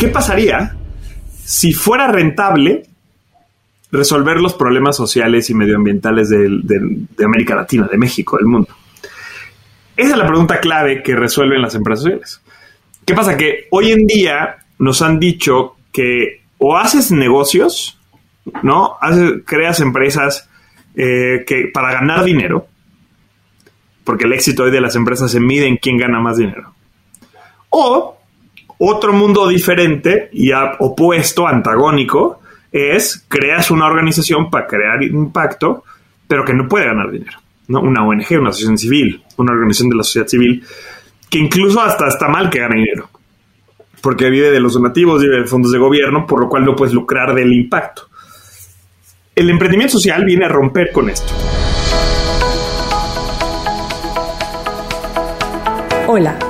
¿qué pasaría si fuera rentable resolver los problemas sociales y medioambientales de, América Latina, de México, del mundo? Esa es la pregunta clave que resuelven las empresas sociales. ¿Qué pasa? Que hoy en día nos han dicho que o haces negocios, ¿no? creas empresas eh, que para ganar dinero, porque el éxito hoy de las empresas se mide en quién gana más dinero. O otro mundo diferente y opuesto, antagónico, es creas una organización para crear impacto, pero que no puede ganar dinero. ¿no? Una ONG, una asociación civil, una organización de la sociedad civil, que incluso hasta está mal que gane dinero, porque vive de los donativos, vive de fondos de gobierno, por lo cual no puedes lucrar del impacto. El emprendimiento social viene a romper con esto. Hola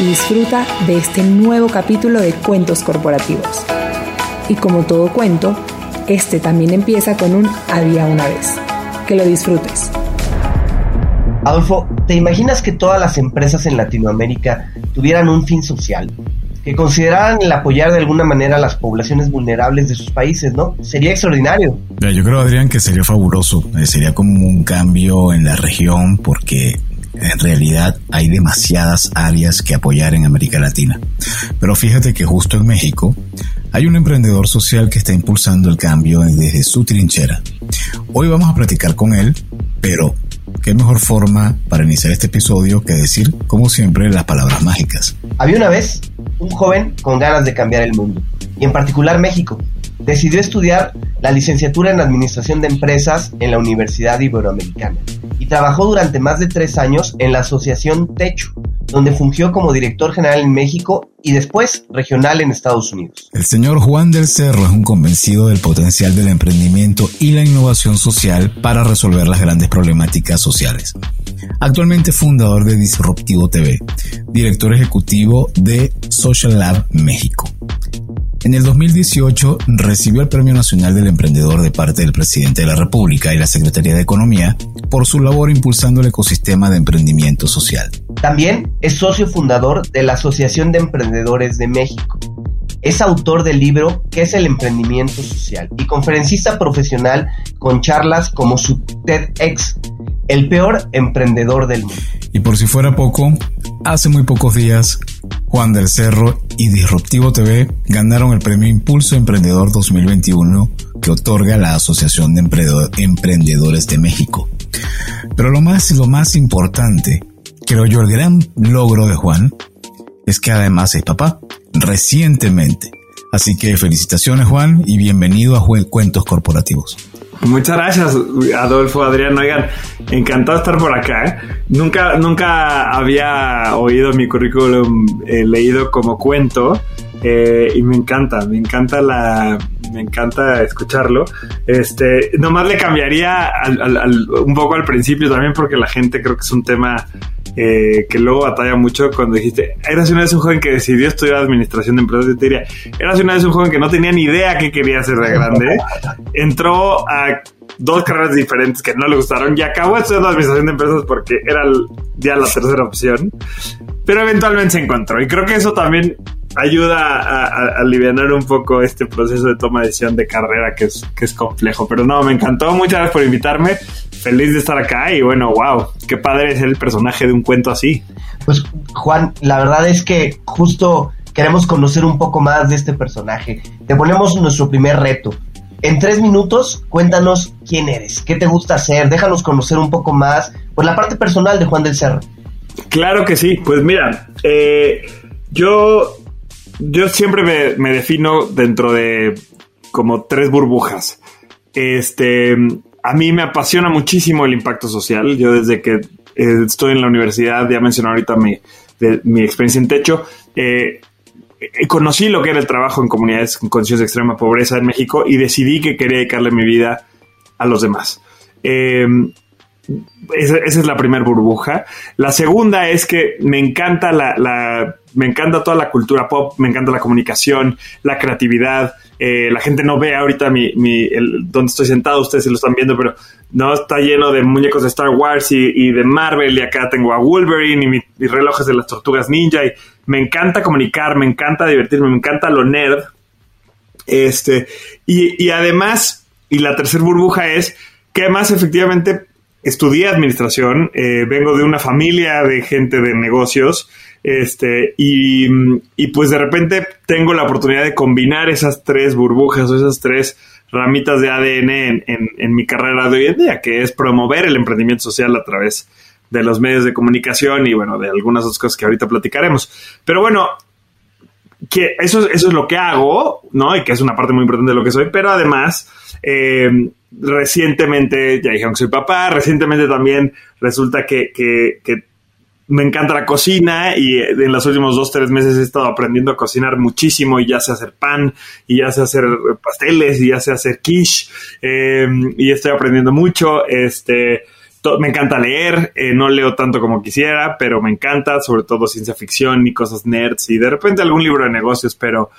y disfruta de este nuevo capítulo de Cuentos Corporativos. Y como todo cuento, este también empieza con un había una vez. Que lo disfrutes. Adolfo, ¿te imaginas que todas las empresas en Latinoamérica tuvieran un fin social? Que consideraran el apoyar de alguna manera a las poblaciones vulnerables de sus países, ¿no? Sería extraordinario. Yo creo, Adrián, que sería fabuloso. Eh, sería como un cambio en la región porque en realidad hay demasiadas áreas que apoyar en América Latina. Pero fíjate que justo en México hay un emprendedor social que está impulsando el cambio desde su trinchera. Hoy vamos a platicar con él, pero qué mejor forma para iniciar este episodio que decir, como siempre, las palabras mágicas. Había una vez un joven con ganas de cambiar el mundo, y en particular México. Decidió estudiar la licenciatura en Administración de Empresas en la Universidad Iberoamericana y trabajó durante más de tres años en la Asociación Techo, donde fungió como director general en México y después regional en Estados Unidos. El señor Juan del Cerro es un convencido del potencial del emprendimiento y la innovación social para resolver las grandes problemáticas sociales. Actualmente fundador de Disruptivo TV, director ejecutivo de Social Lab México. En el 2018 recibió el Premio Nacional del Emprendedor de parte del Presidente de la República y la Secretaría de Economía por su labor impulsando el ecosistema de emprendimiento social. También es socio fundador de la Asociación de Emprendedores de México. Es autor del libro ¿Qué es el emprendimiento social? y conferencista profesional con charlas como su TEDx, el peor emprendedor del mundo. Y por si fuera poco, hace muy pocos días Juan del Cerro y Disruptivo TV ganaron el premio Impulso Emprendedor 2021 que otorga la Asociación de Emprendedores de México. Pero lo más, lo más importante, creo yo, el gran logro de Juan es que además es papá, recientemente. Así que felicitaciones Juan y bienvenido a Cuentos Corporativos. Muchas gracias, Adolfo, Adrián. Oigan, encantado de estar por acá. Nunca, nunca había oído mi currículum eh, leído como cuento. Eh, y me encanta, me encanta la, me encanta escucharlo. Este, nomás le cambiaría un poco al principio también porque la gente creo que es un tema eh, que luego batalla mucho cuando dijiste, eras una vez un joven que decidió estudiar administración de empresas, de te diría, eras una vez un joven que no tenía ni idea qué quería hacer de grande, entró a dos carreras diferentes que no le gustaron y acabó estudiando administración de empresas porque era ya la tercera opción, pero eventualmente se encontró. Y creo que eso también ayuda a, aliviar un poco este proceso de toma de decisión de carrera que es, que es complejo. Pero no, me encantó. Muchas gracias por invitarme. Feliz de estar acá y bueno, wow, qué padre es el personaje de un cuento así. Pues Juan, la verdad es que justo queremos conocer un poco más de este personaje. Te ponemos nuestro primer reto. En tres minutos, cuéntanos quién eres, qué te gusta hacer, déjanos conocer un poco más, pues la parte personal de Juan del Cerro. Claro que sí, pues mira, eh, yo yo siempre me, defino dentro de como tres burbujas. Este, a mí me apasiona muchísimo el impacto social. Yo desde que eh, estoy en la universidad, ya mencioné ahorita mi, mi experiencia en techo, eh, eh, conocí lo que era el trabajo en comunidades en condiciones de extrema pobreza en México y decidí que quería dedicarle mi vida a los demás. Em, esa, es la primera burbuja. La segunda es que me encanta la, me encanta toda la cultura pop, me encanta la comunicación, la creatividad. Eh, la gente no ve ahorita mi, mi donde estoy sentado, ustedes se lo están viendo, pero no está lleno de muñecos de Star Wars y, de Marvel. Y acá tengo a Wolverine y relojes de las tortugas ninja. Me encanta comunicar, me encanta divertirme, me encanta lo nerd. Este, y, y además, y la tercera burbuja es que además efectivamente estudié administración, eh, vengo de una familia de gente de negocios, este, y, pues de repente tengo la oportunidad de combinar esas tres burbujas o esas tres ramitas de ADN en, en, mi carrera de hoy en día, que es promover el emprendimiento social a través de los medios de comunicación y bueno, de algunas otras cosas que ahorita platicaremos. Pero bueno, que eso, eso es lo que hago, ¿no? Y que es una parte muy importante de lo que soy, pero además, eh, recientemente, ya dijeron que soy papá, recientemente también resulta que, que, me encanta la cocina y en los últimos dos, tres meses he estado aprendiendo a cocinar muchísimo y ya sé hacer pan y ya sé hacer pasteles y ya sé hacer quiche eh, y estoy aprendiendo mucho. Este, me encanta leer, eh, no leo tanto como quisiera, pero me encanta, sobre todo ciencia ficción y cosas nerds y de repente algún libro de negocios, pero,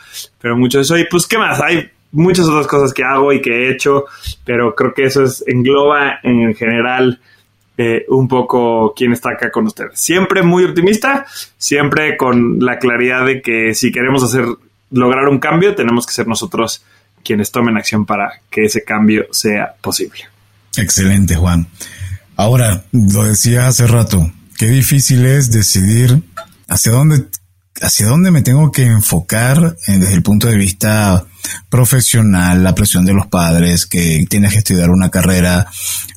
pero mucho de eso. Y pues, ¿qué más? Hay muchas otras cosas que hago y que he hecho, pero creo que eso es, engloba en general eh, un poco quién está acá con ustedes. Siempre muy optimista, siempre con la claridad de que si queremos hacer, lograr un cambio, tenemos que ser nosotros quienes tomen acción para que ese cambio sea posible. Excelente, Juan. Ahora, lo decía hace rato, qué difícil es decidir hacia dónde, hacia dónde me tengo que enfocar eh, desde el punto de vista profesional, la presión de los padres, que tienes que estudiar una carrera,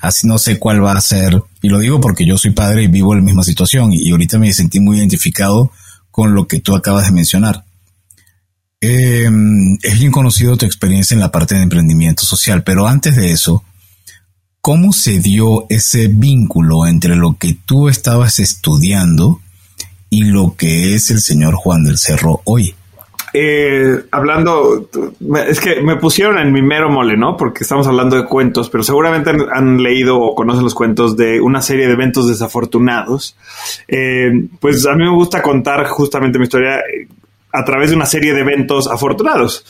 así no sé cuál va a ser. Y lo digo porque yo soy padre y vivo la misma situación y ahorita me sentí muy identificado con lo que tú acabas de mencionar. Em, es bien conocido tu experiencia en la parte de emprendimiento social, pero antes de eso, ¿cómo se dio ese vínculo entre lo que tú estabas estudiando y lo que es el señor Juan del Cerro hoy? Eh, hablando, es que me pusieron en mi mero mole, ¿no? Porque estamos hablando de cuentos, pero seguramente han, leído o conocen los cuentos de una serie de eventos desafortunados. Eh, pues a mí me gusta contar justamente mi historia eh, a través de una serie de eventos afortunados.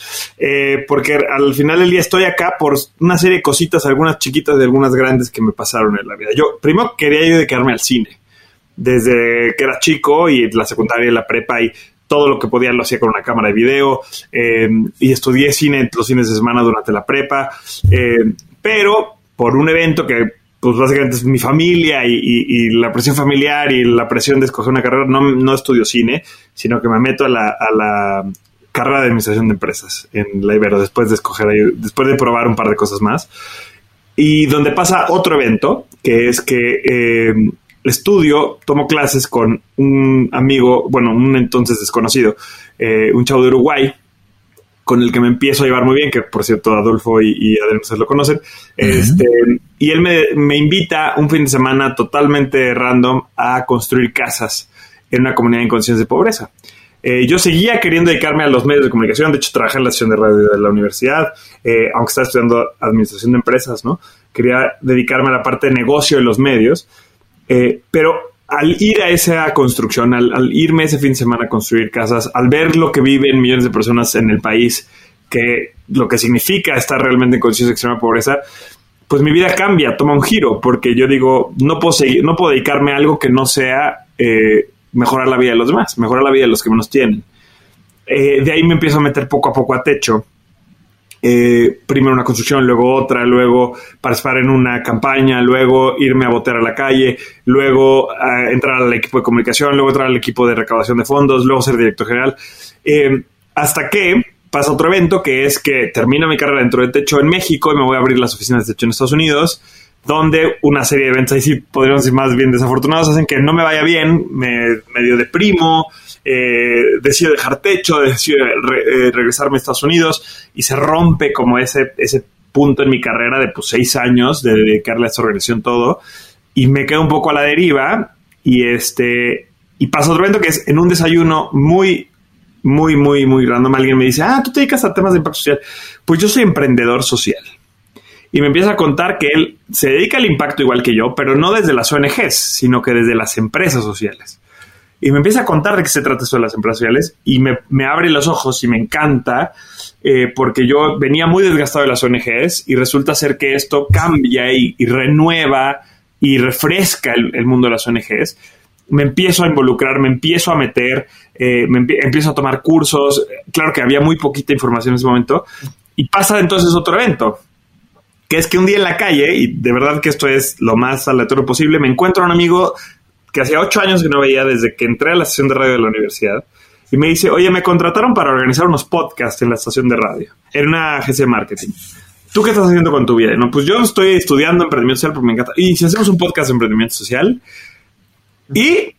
porque al final del día estoy acá por una serie de cositas, algunas chiquitas y algunas grandes que me pasaron en la vida. Yo primero quería yo dedicarme al cine. Desde que era chico y la secundaria y la prepa y todo lo que podía lo hacía con una cámara de video eh, y estudié cine los fines de semana durante la prepa, eh, pero por un evento que pues básicamente es mi familia y, la presión familiar y la presión de escoger una carrera, no, no estudio cine, sino que me meto a la, carrera de administración de empresas en la Ibero después de escoger, después de probar un par de cosas más. Y donde pasa otro evento, que es que eh, estudio, tomo clases con un amigo, bueno, un entonces desconocido, eh, un chavo de Uruguay, con el que me empiezo a llevar muy bien, que por cierto Adolfo y, y se lo conocen. este, y él me, invita un fin de semana totalmente random a construir casas en una comunidad en condiciones de pobreza. Eh, yo seguía queriendo dedicarme a los medios de comunicación, de hecho trabajé en la sesión de radio de la universidad, eh, aunque estaba estudiando administración de empresas, ¿no? Quería dedicarme a la parte de negocio de los medios eh, pero al ir a esa construcción, al, irme ese fin de semana a construir casas, al ver lo que viven millones de personas en el país, que lo que significa estar realmente en condiciones de extrema pobreza, pues mi vida cambia, toma un giro, porque yo digo, no puedo seguir, no puedo dedicarme a algo que no sea eh, mejorar la vida de los demás, mejorar la vida de los que menos tienen. Eh, de ahí me empiezo a meter poco a poco a techo eh, primero una construcción, luego otra, luego participar en una campaña, luego irme a botear a la calle, luego entrar al equipo de comunicación, luego entrar al equipo de recaudación de fondos, luego ser director general, eh, hasta que pasa otro evento que es que termino mi carrera dentro de Techo en México y me voy a abrir las oficinas de Techo en Estados Unidos donde una serie de eventos ahí sí podríamos decir más bien desafortunados hacen que no me vaya bien, me medio deprimo, eh, decido dejar techo, decido eh, regresarme a Estados Unidos y se rompe como ese, ese punto en mi carrera de pues seis años de dedicarle a esta organización todo y me quedo un poco a la deriva y este y pasa otro evento que es en un desayuno muy muy, muy, muy random, alguien me dice, ah, tú te dedicas a temas de impacto social. Pues yo soy emprendedor social. Y me empieza a contar que él se dedica al impacto igual que yo, pero no desde las ONGs, sino que desde las empresas sociales. Y me empieza a contar de qué se trata eso de las empresas sociales y me, me abre los ojos y me encanta eh, porque yo venía muy desgastado de las ONGs y resulta ser que esto cambia y, renueva y refresca el, mundo de las ONGs. Me empiezo a involucrar, me empiezo a meter, eh, me empiezo a tomar cursos. Claro que había muy poquita información en ese momento. Y pasa entonces otro evento, que es que un día en la calle, y de verdad que esto es lo más aleatorio posible, me encuentro a un amigo que hacía ocho años que no veía desde que entré a la sesión de radio de la universidad. Y me dice, oye, me contrataron para organizar unos podcasts en la estación de radio. Era una agencia de marketing. ¿Tú qué estás haciendo con tu vida? No, pues yo estoy estudiando emprendimiento social porque me encanta. Y si hacemos un podcast de emprendimiento social. Y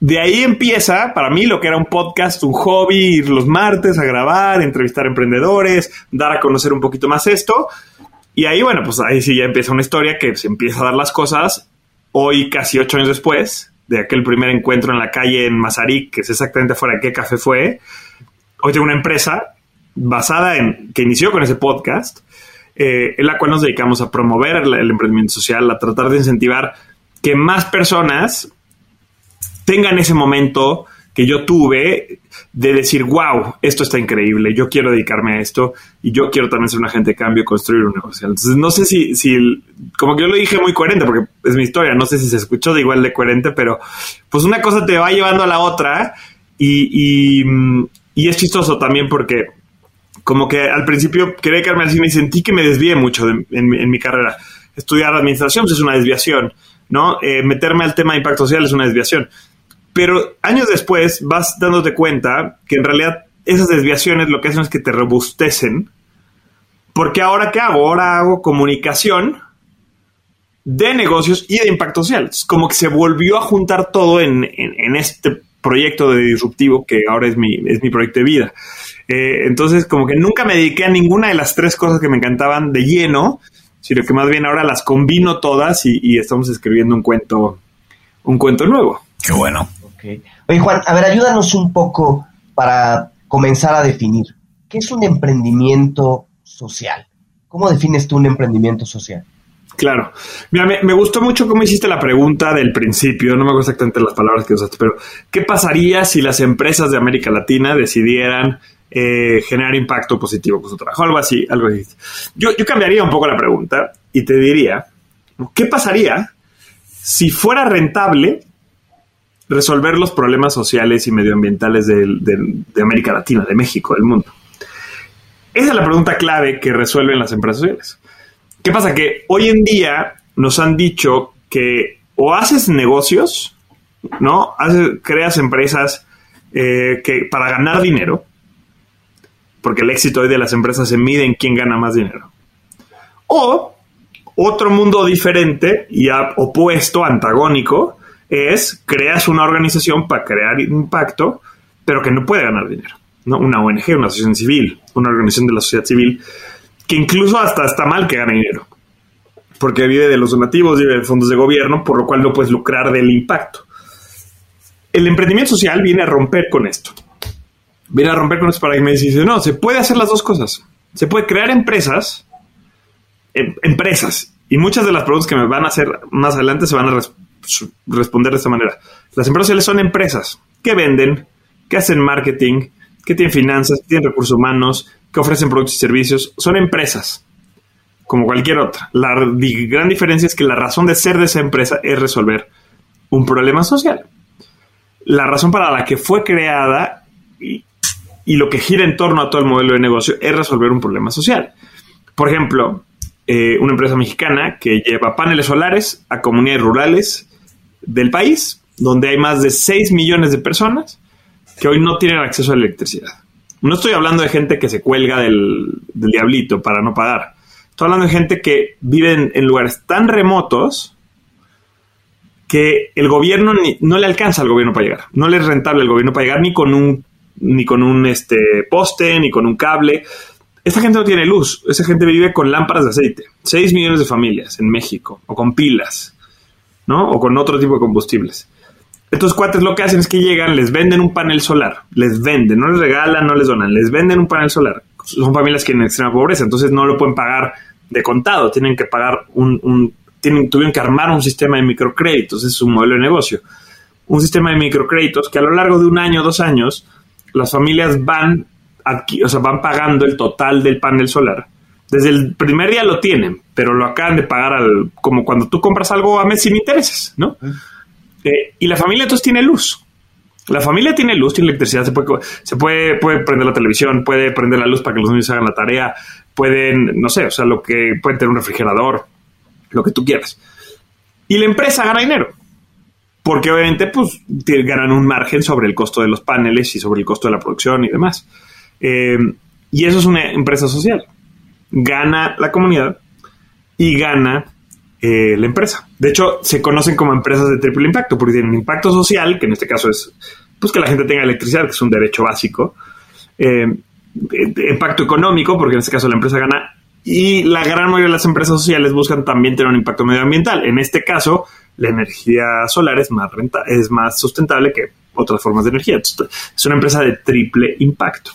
de ahí empieza, para mí, lo que era un podcast, un hobby, ir los martes a grabar, entrevistar emprendedores, dar a conocer un poquito más esto. Y ahí, bueno, pues ahí sí ya empieza una historia que se empieza a dar las cosas hoy, casi ocho años después, de aquel primer encuentro en la calle en Mazarik, que es exactamente fuera de qué café fue, hoy tengo una empresa basada en, que inició con ese podcast, eh, en la cual nos dedicamos a promover el emprendimiento social, a tratar de incentivar que más personas tengan ese momento que yo tuve de decir, wow, esto está increíble, yo quiero dedicarme a esto y yo quiero también ser un agente de cambio y construir un negocio. Entonces, no sé si, si, como que yo lo dije muy coherente, porque es mi historia, no sé si se escuchó de igual de coherente, pero pues una cosa te va llevando a la otra y, y, y es chistoso también porque como que al principio quería dedicarme al cine y sentí que me desvié mucho en, en, mi carrera. Estudiar administración pues, es una desviación, ¿no? Eh, meterme al tema de impacto social es una desviación. Pero años después vas dándote cuenta que en realidad esas desviaciones lo que hacen es que te robustecen. Porque ahora qué hago? Ahora hago comunicación de negocios y de impacto social. Es como que se volvió a juntar todo en, este proyecto de disruptivo que ahora es mi, es mi proyecto de vida. Eh, entonces, como que nunca me dediqué a ninguna de las tres cosas que me encantaban de lleno, sino que más bien ahora las combino todas y, y estamos escribiendo un cuento, un cuento nuevo. Qué bueno. Oye, Juan, a ver, ayúdanos un poco para comenzar a definir. ¿Qué es un emprendimiento social? ¿Cómo defines tú un emprendimiento social? Claro. Mira, me, gustó mucho cómo hiciste la pregunta del principio, no me acuerdo exactamente las palabras que usaste, pero ¿qué pasaría si las empresas de América Latina decidieran eh, generar impacto positivo con su trabajo? Algo así, algo así. Yo, yo cambiaría un poco la pregunta y te diría, ¿qué pasaría si fuera rentable resolver los problemas sociales y medioambientales de, América Latina, de México, del mundo? Esa es la pregunta clave que resuelven las empresas sociales. ¿Qué pasa? Que hoy en día nos han dicho que o haces negocios, ¿no? creas empresas eh, que, para ganar dinero, porque el éxito hoy de las empresas se mide en quién gana más dinero. O otro mundo diferente y opuesto, antagónico, es creas una organización para crear impacto, pero que no puede ganar dinero. ¿no? Una ONG, una asociación civil, una organización de la sociedad civil, que incluso hasta está mal que gane dinero, porque vive de los donativos, vive de fondos de gobierno, por lo cual no puedes lucrar del impacto. El emprendimiento social viene a romper con esto. Viene a romper con estos paradigmas y dice, no, se puede hacer las dos cosas. Se puede crear empresas, em, empresas, y muchas de las preguntas que me van a hacer más adelante se van a responder de esta manera. Las empresas sociales son empresas que venden, que hacen marketing, que tienen finanzas, que tienen recursos humanos, que ofrecen productos y servicios. Son empresas, como cualquier otra. La gran diferencia es que la razón de ser de esa empresa es resolver un problema social. La razón para la que fue creada y, lo que gira en torno a todo el modelo de negocio es resolver un problema social. Por ejemplo, eh, una empresa mexicana que lleva paneles solares a comunidades rurales del país, donde hay más de 6 millones de personas que hoy no tienen acceso a la electricidad. No estoy hablando de gente que se cuelga del, diablito para no pagar. Estoy hablando de gente que vive en, lugares tan remotos que el gobierno no le alcanza al gobierno para llegar. No le es rentable al gobierno para llegar ni con un, ni con un este, poste, ni con un cable. Esta gente no tiene luz. Esa gente vive con lámparas de aceite. 6 millones de familias en México. O con pilas. ¿No? O con otro tipo de combustibles. Estos cuates lo que hacen es que llegan, les venden un panel solar, les venden, no les regalan, no les donan, les venden un panel solar. Son familias que en extrema pobreza, entonces no lo pueden pagar de contado, tienen que pagar un, un tienen, tuvieron que armar un sistema de microcréditos, es un modelo de negocio. Un sistema de microcréditos que a lo largo de un año, dos años, las familias van, o sea, van pagando el total del panel solar. Desde el primer día lo tienen, pero lo acaban de pagar al, como cuando tú compras algo a mes sin intereses, ¿no? Eh, y la familia entonces tiene luz. La familia tiene luz, tiene electricidad, se puede, se puede, puede prender la televisión, puede prender la luz para que los niños hagan la tarea, pueden, no sé, o sea, lo que pueden tener un refrigerador, lo que tú quieras. Y la empresa gana dinero, porque obviamente pues ganan un margen sobre el costo de los paneles y sobre el costo de la producción y demás. Eh, y eso es una empresa social. Gana la comunidad y gana eh, la empresa. De hecho, se conocen como empresas de triple impacto, porque tienen impacto social, que en este caso es pues que la gente tenga electricidad, que es un derecho básico. Eh, impacto económico, porque en este caso la empresa gana. Y la gran mayoría de las empresas sociales buscan también tener un impacto medioambiental. En este caso, la energía solar es más, renta, es más sustentable que otras formas de energía. es una empresa de triple impacto.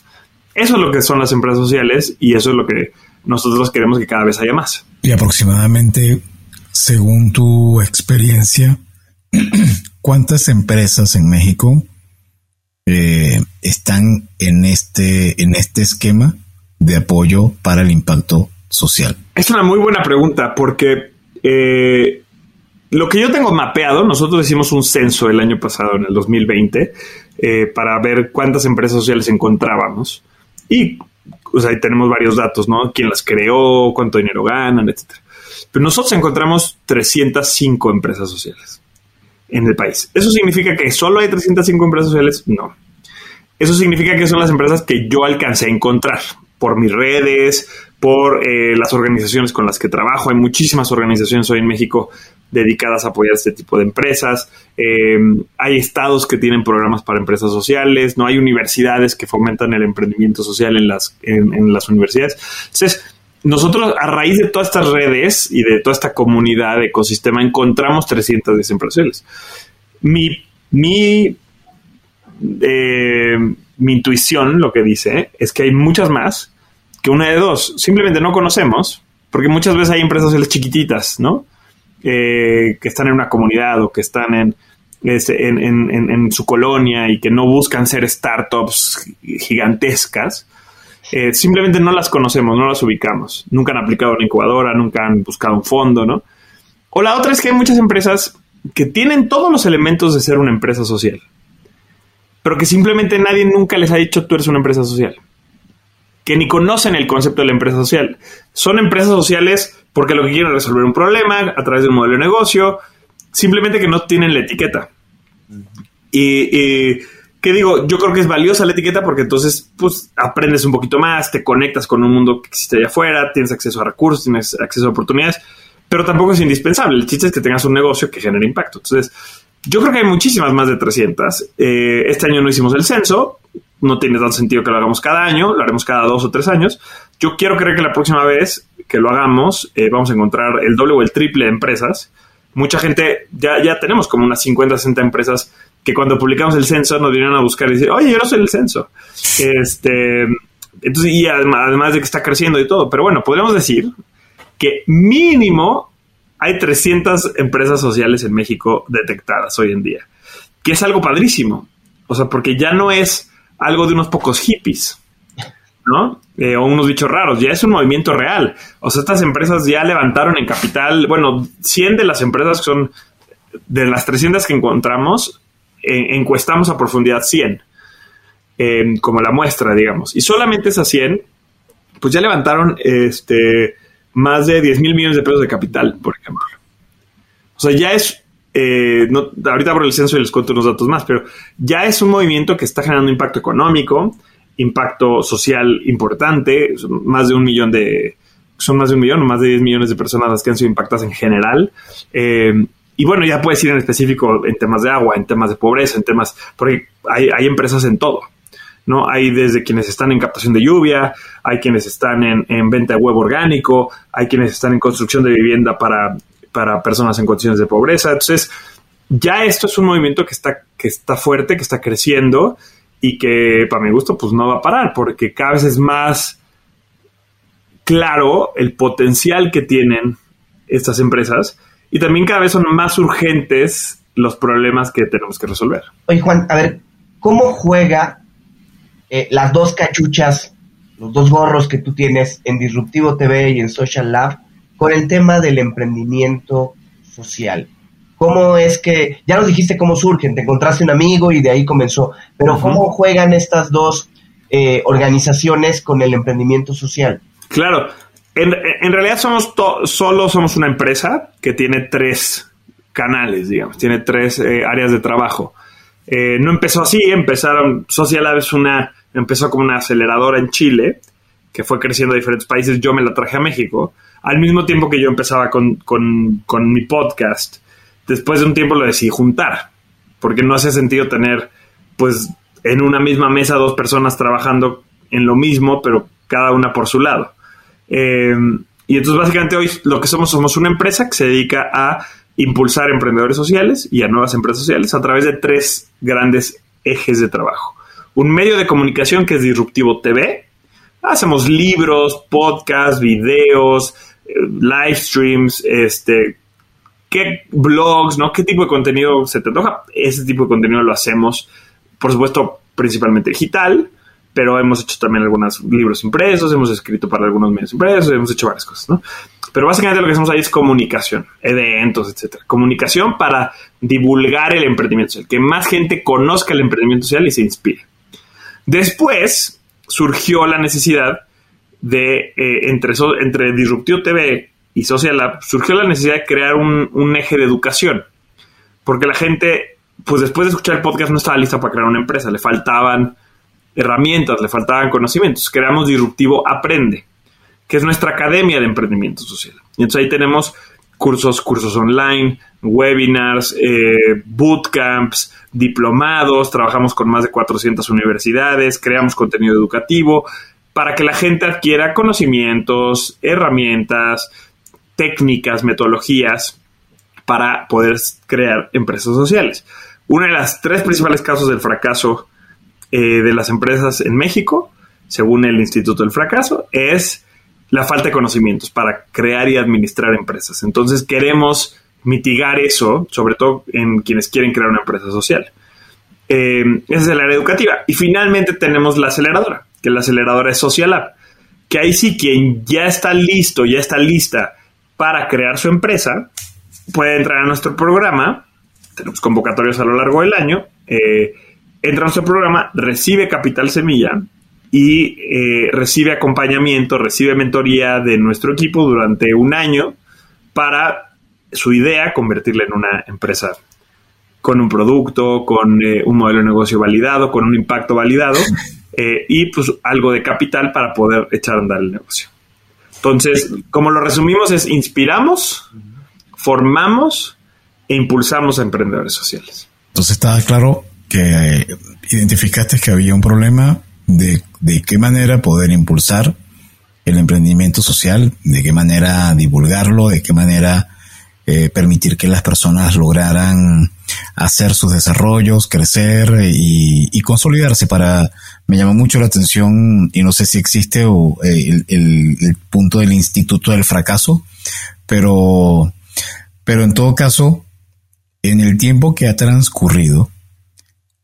Eso es lo que son las empresas sociales y eso es lo que nosotros queremos que cada vez haya más. Y aproximadamente según tu experiencia, ¿cuántas empresas en México eh, están en este, en este esquema de apoyo para el impacto social? Es una muy buena pregunta porque eh, lo que yo tengo mapeado, nosotros hicimos un censo el año pasado, en el 2020, eh, para ver cuántas empresas sociales encontrábamos. Y ahí tenemos varios datos, ¿no? ¿Quién las creó? ¿Cuánto dinero ganan? Etcétera. Pero nosotros encontramos 305 empresas sociales en el país. ¿Eso significa que solo hay 305 empresas sociales? No. Eso significa que son las empresas que yo alcancé a encontrar por mis redes, por eh, las organizaciones con las que trabajo. Hay muchísimas organizaciones hoy en México dedicadas a apoyar este tipo de empresas. Eh, hay estados que tienen programas para empresas sociales. No hay universidades que fomentan el emprendimiento social en las, en las universidades. Entonces, nosotros a raíz de todas estas redes y de toda esta comunidad de ecosistema encontramos 310 empresas. Mi, mi, eh, mi intuición lo que dice es que hay muchas más una de dos. Simplemente no conocemos, porque muchas veces hay empresas chiquititas, ¿no? Eh, que están en una comunidad o que están este, en, en, en, su colonia y que no buscan ser startups gigantescas eh, simplemente no las conocemos, no las ubicamos. Nunca han aplicado una incubadora, nunca han buscado un fondo, ¿no? O la otra es que hay muchas empresas que tienen todos los elementos de ser una empresa social, pero que simplemente nadie nunca les ha dicho tú eres una empresa social. Que ni conocen el concepto de la empresa social. Son empresas sociales porque lo que quieren es resolver un problema a través de un modelo de negocio, simplemente que no tienen la etiqueta. y que digo, yo creo que es valiosa la etiqueta porque entonces pues aprendes un poquito más, te conectas con un mundo que existe allá afuera, tienes acceso a recursos, tienes acceso a oportunidades, pero tampoco es indispensable. El chiste es que tengas un negocio que genere impacto. Entonces, yo creo que hay muchísimas más de 300. Eh, este año no hicimos el censo, no tiene tanto sentido que lo hagamos cada año, lo haremos cada dos o tres años. Yo quiero creer que la próxima vez que lo hagamos eh, vamos a encontrar el doble o el triple de empresas. Mucha gente, ya, ya tenemos como unas 50, 60 empresas que cuando publicamos el censo nos vinieron a buscar y decir, oye, yo no soy el censo. Este, entonces, y además, de que está creciendo y todo, pero bueno, podríamos decir que mínimo hay 300 empresas sociales en México detectadas hoy en día, que es algo padrísimo. O sea, porque ya no es algo de unos pocos hippies, ¿no? Eh, o unos bichos raros, ya es un movimiento real. O sea, estas empresas ya levantaron en capital, bueno, 100 de las empresas que son, de las 300 que encontramos, encuestamos a profundidad 100, como la muestra, digamos. Y solamente esas 100, pues ya levantaron este, más de 10 mil millones de pesos de capital, por ejemplo. O sea, ya es, eh, ahorita por el censo y les cuento unos datos más, pero ya es un movimiento que está generando impacto económico, impacto social importante, más de un millón de, son más de un millón más de 10 millones de personas las que han sido impactadas en general. Eh, y bueno, ya puedes ir en específico en temas de agua, en temas de pobreza, en temas, porque hay, hay empresas en todo. ¿no? Hay desde quienes están en captación de lluvia, hay quienes están en, en, venta de huevo orgánico, hay quienes están en construcción de vivienda para, para personas en condiciones de pobreza. Entonces, ya esto es un movimiento que está, que está fuerte, que está creciendo y que para mi gusto pues no va a parar porque cada vez es más claro el potencial que tienen estas empresas y también cada vez son más urgentes los problemas que tenemos que resolver. Oye Juan, a ver, ¿cómo juega eh, las dos cachuchas, los dos gorros que tú tienes en Disruptivo TV y en Social Lab con el tema del emprendimiento social? ¿Cómo es que, ya nos dijiste cómo surgen, te encontraste un amigo y de ahí comenzó, pero ¿cómo juegan estas dos eh, organizaciones con el emprendimiento social? Claro, en, realidad somos solo somos una empresa que tiene tres canales, digamos, tiene tres eh, áreas de trabajo. Eh, no empezó así, empezaron, Social Lab es una, empezó como una aceleradora en Chile, que fue creciendo a diferentes países, yo me la traje a México, al mismo tiempo que yo empezaba con, con mi podcast después de un tiempo lo decidí juntar, porque no hace sentido tener, pues, en una misma mesa dos personas trabajando en lo mismo, pero cada una por su lado. Em, y entonces básicamente hoy lo que somos somos una empresa que se dedica a impulsar emprendedores sociales y a nuevas empresas sociales a través de tres grandes ejes de trabajo. Un medio de comunicación que es Disruptivo TV. Hacemos libros, podcasts, videos, eh, live streams, este, qué blogs, ¿no? ¿Qué tipo de contenido se te antoja? Ese tipo de contenido lo hacemos, por supuesto, principalmente digital, pero hemos hecho también algunos libros impresos, hemos escrito para algunos medios impresos, hemos hecho varias cosas, ¿no? Pero básicamente lo que hacemos ahí es comunicación, eventos, etcétera. Comunicación para divulgar el emprendimiento social, que más gente conozca el emprendimiento social y se inspire. Después surgió la necesidad de, eh, entre, entre Disruptivo TV y Social Lab, surgió la necesidad de crear un, eje de educación. Porque la gente, pues después de escuchar el podcast, no estaba lista para crear una empresa. Le faltaban herramientas, le faltaban conocimientos. Creamos Disruptivo Aprende, que es nuestra academia de emprendimiento social. Y entonces ahí tenemos cursos, cursos online, webinars, eh, bootcamps, diplomados, trabajamos con más de 400 universidades, creamos contenido educativo para que la gente adquiera conocimientos, herramientas, técnicas, metodologías para poder crear empresas sociales. Una de las tres principales causas del fracaso eh, de las empresas en México, según el Instituto del Fracaso, es la falta de conocimientos para crear y administrar empresas. Entonces queremos mitigar eso, sobre todo en quienes quieren crear una empresa social. Eh, esa es el área educativa. Y finalmente tenemos la aceleradora, que la aceleradora es Social Lab, que ahí sí quien ya está listo, ya está lista para crear su empresa, puede entrar a nuestro programa. Tenemos convocatorios a lo largo del año. Eh, entra a nuestro programa, recibe capital semilla y eh, recibe acompañamiento, recibe mentoría de nuestro equipo durante un año para su idea convertirla en una empresa con un producto, con eh, un modelo de negocio validado, con un impacto validado y pues algo de capital para poder echar a andar el negocio. Entonces, como lo resumimos, es inspiramos, formamos e impulsamos a emprendedores sociales. Entonces estaba claro que eh, identificaste que había un problema de, de qué manera poder impulsar el emprendimiento social, de qué manera divulgarlo, de qué manera eh, permitir que las personas lograran hacer sus desarrollos, crecer y, consolidarse. Para, me llama mucho la atención y no sé si existe o, eh, el, punto del instituto del fracaso, pero, pero en todo caso, en el tiempo que ha transcurrido,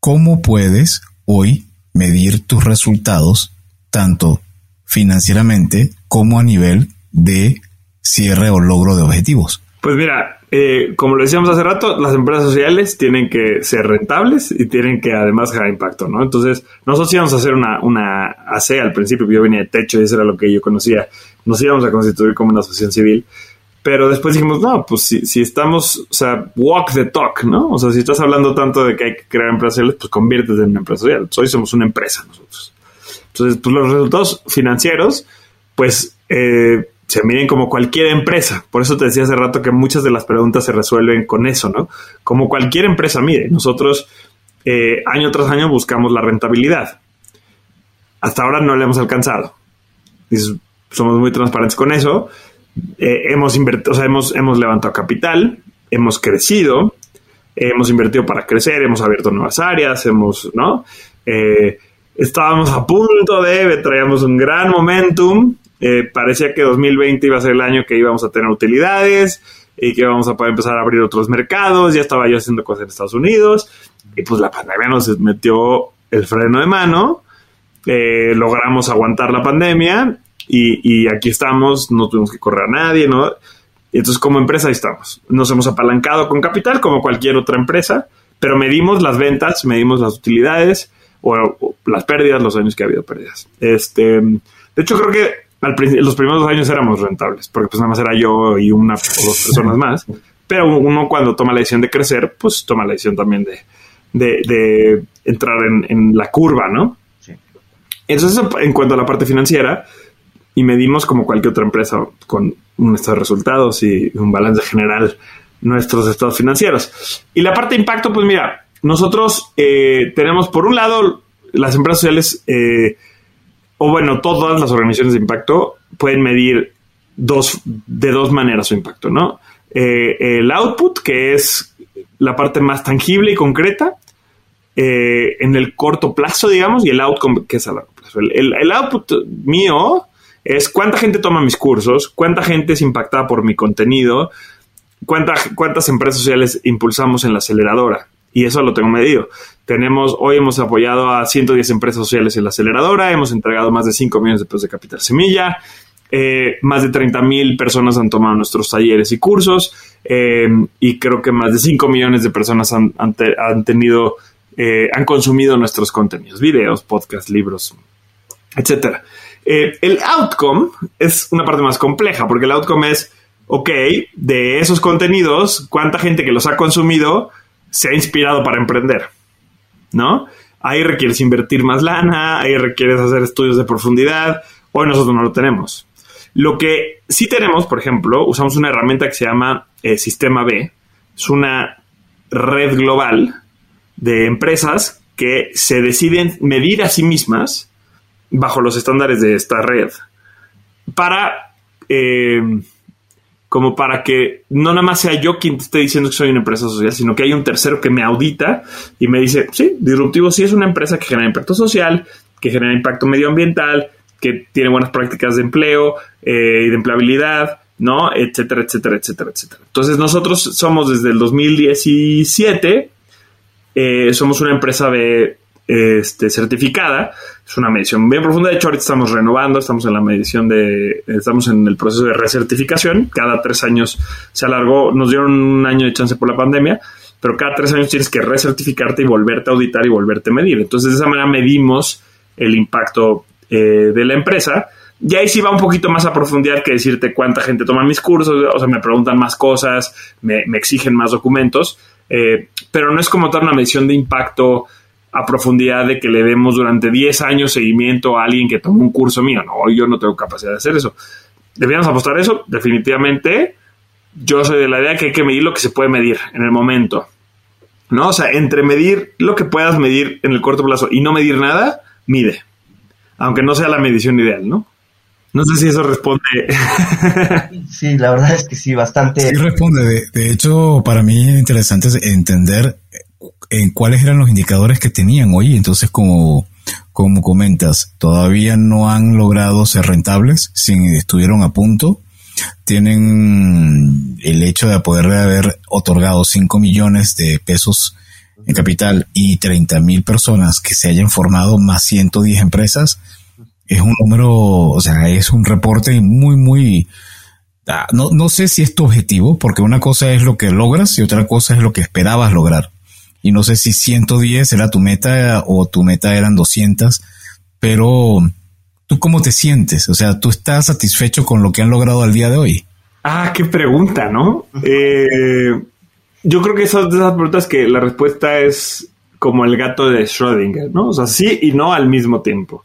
¿cómo puedes hoy medir tus resultados tanto financieramente como a nivel de cierre o logro de objetivos? Pues mira, eh, como lo decíamos hace rato, las empresas sociales tienen que ser rentables y tienen que además generar impacto, ¿no? Entonces, nosotros íbamos a hacer una, una AC al principio, yo venía de techo y eso era lo que yo conocía. Nos íbamos a constituir como una asociación civil. Pero después dijimos, no, pues si, si estamos, o sea, walk the talk, ¿no? O sea, si estás hablando tanto de que hay que crear empresas sociales, pues conviértete en una empresa social. Hoy somos una empresa nosotros. Entonces, pues los resultados financieros, pues eh, se miden como cualquier empresa. Por eso te decía hace rato que muchas de las preguntas se resuelven con eso, ¿no? Como cualquier empresa mide. Nosotros eh, año tras año buscamos la rentabilidad. Hasta ahora no la hemos alcanzado. somos muy transparentes con eso. Eh, hemos, invertido, o sea, hemos, hemos levantado capital, hemos crecido, hemos invertido para crecer, hemos abierto nuevas áreas, hemos, ¿no? Eh, estábamos a punto de, traíamos un gran momentum, eh, parecía que 2020 iba a ser el año que íbamos a tener utilidades y que íbamos a poder empezar a abrir otros mercados, ya estaba yo haciendo cosas en Estados Unidos y pues la pandemia nos metió el freno de mano, eh, logramos aguantar la pandemia y, aquí estamos, no tuvimos que correr a nadie, ¿no? Entonces como empresa ahí estamos. Nos hemos apalancado con capital como cualquier otra empresa, pero medimos las ventas, medimos las utilidades o, las pérdidas, los años que ha habido pérdidas. Este, de hecho creo que al, los primeros dos años éramos rentables, porque pues nada más era yo y una o dos personas más. Pero uno cuando toma la decisión de crecer, pues toma la decisión también de, de, entrar en, en, la curva, ¿no? Sí. Entonces, en cuanto a la parte financiera, y medimos como cualquier otra empresa con de resultados y un balance general nuestros estados financieros. Y la parte de impacto, pues mira, nosotros eh, tenemos por un lado las empresas sociales, eh, o bueno, todas las organizaciones de impacto pueden medir dos, de dos maneras su impacto, ¿no? Eh, el output, que es la parte más tangible y concreta, en el corto plazo, digamos, y el outcome, que es a largo plazo. el output mío es cuánta gente toma mis cursos, cuánta gente es impactada por mi contenido, cuántas empresas sociales impulsamos en la aceleradora. Y eso lo tengo medido. Tenemos, hoy hemos apoyado a 110 empresas sociales en la aceleradora, hemos entregado más de 5 millones de pesos de capital semilla, eh, más de 30 mil personas han tomado nuestros talleres y cursos eh, y creo que más de 5 millones de personas han, tenido, eh, han consumido nuestros contenidos, videos, podcasts, libros, etcétera. Eh, el outcome es una parte más compleja, porque el outcome es, ok, de esos contenidos, ¿cuánta gente que los ha consumido se ha inspirado para emprender? ¿No? Ahí requieres invertir más lana, ahí requieres hacer estudios de profundidad. Hoy nosotros no lo tenemos. Lo que sí tenemos, por ejemplo, usamos una herramienta que se llama eh, Sistema B. Es una red global de empresas que se deciden medir a sí mismas bajo los estándares de esta red para eh, como para que no nada más sea yo quien te esté diciendo que soy una empresa social, sino que hay un tercero que me audita y me dice, sí, Disruptivo sí es una empresa que genera impacto social, que genera impacto medioambiental, que tiene buenas prácticas de empleo eh, y de empleabilidad, ¿no? Etcétera, etcétera, etcétera, etcétera. Entonces nosotros somos desde el 2017, eh, somos una empresa de este, certificada. Es una medición bien profunda. De hecho, ahorita estamos renovando, estamos en la medición de, estamos en el proceso de recertificación. Cada tres años se alargó, nos dieron un año de chance por la pandemia, pero cada tres años tienes que recertificarte y volverte a auditar y volverte a medir. Entonces, de esa manera medimos el impacto eh, de la empresa. Y ahí sí va un poquito más a profundidad que decirte cuánta gente toma mis cursos, o sea, me preguntan más cosas, me, exigen más documentos, eh, pero no es como dar una medición de impacto a profundidad de que le demos durante 10 años seguimiento a alguien que tomó un curso mío. No, yo no tengo capacidad de hacer eso. ¿Deberíamos apostar eso? Definitivamente. Yo soy de la idea que hay que medir lo que se puede medir en el momento. ¿No? O sea, entre medir lo que puedas medir en el corto plazo y no medir nada, mide. Aunque no sea la medición ideal, ¿no? No sé si eso responde. Sí, la verdad es que sí, bastante. Sí responde. De, de hecho, para mí es interesante entender en cuáles eran los indicadores que tenían hoy. Entonces, como, como comentas, todavía no han logrado ser rentables, sin estuvieron a punto. Tienen el hecho de poder haber otorgado 5 millones de pesos en capital y 30 mil personas que se hayan formado más 110 empresas. Es un número, o sea, es un reporte muy, muy, ah, no, no sé si es tu objetivo, porque una cosa es lo que logras y otra cosa es lo que esperabas lograr y no sé si 110 era tu meta o tu meta eran 200, pero ¿tú cómo te sientes? O sea, ¿tú estás satisfecho con lo que han logrado al día de hoy? Ah, qué pregunta, ¿no? Eh, yo creo que esas de esas preguntas que la respuesta es como el gato de Schrödinger, ¿no? O sea, sí y no al mismo tiempo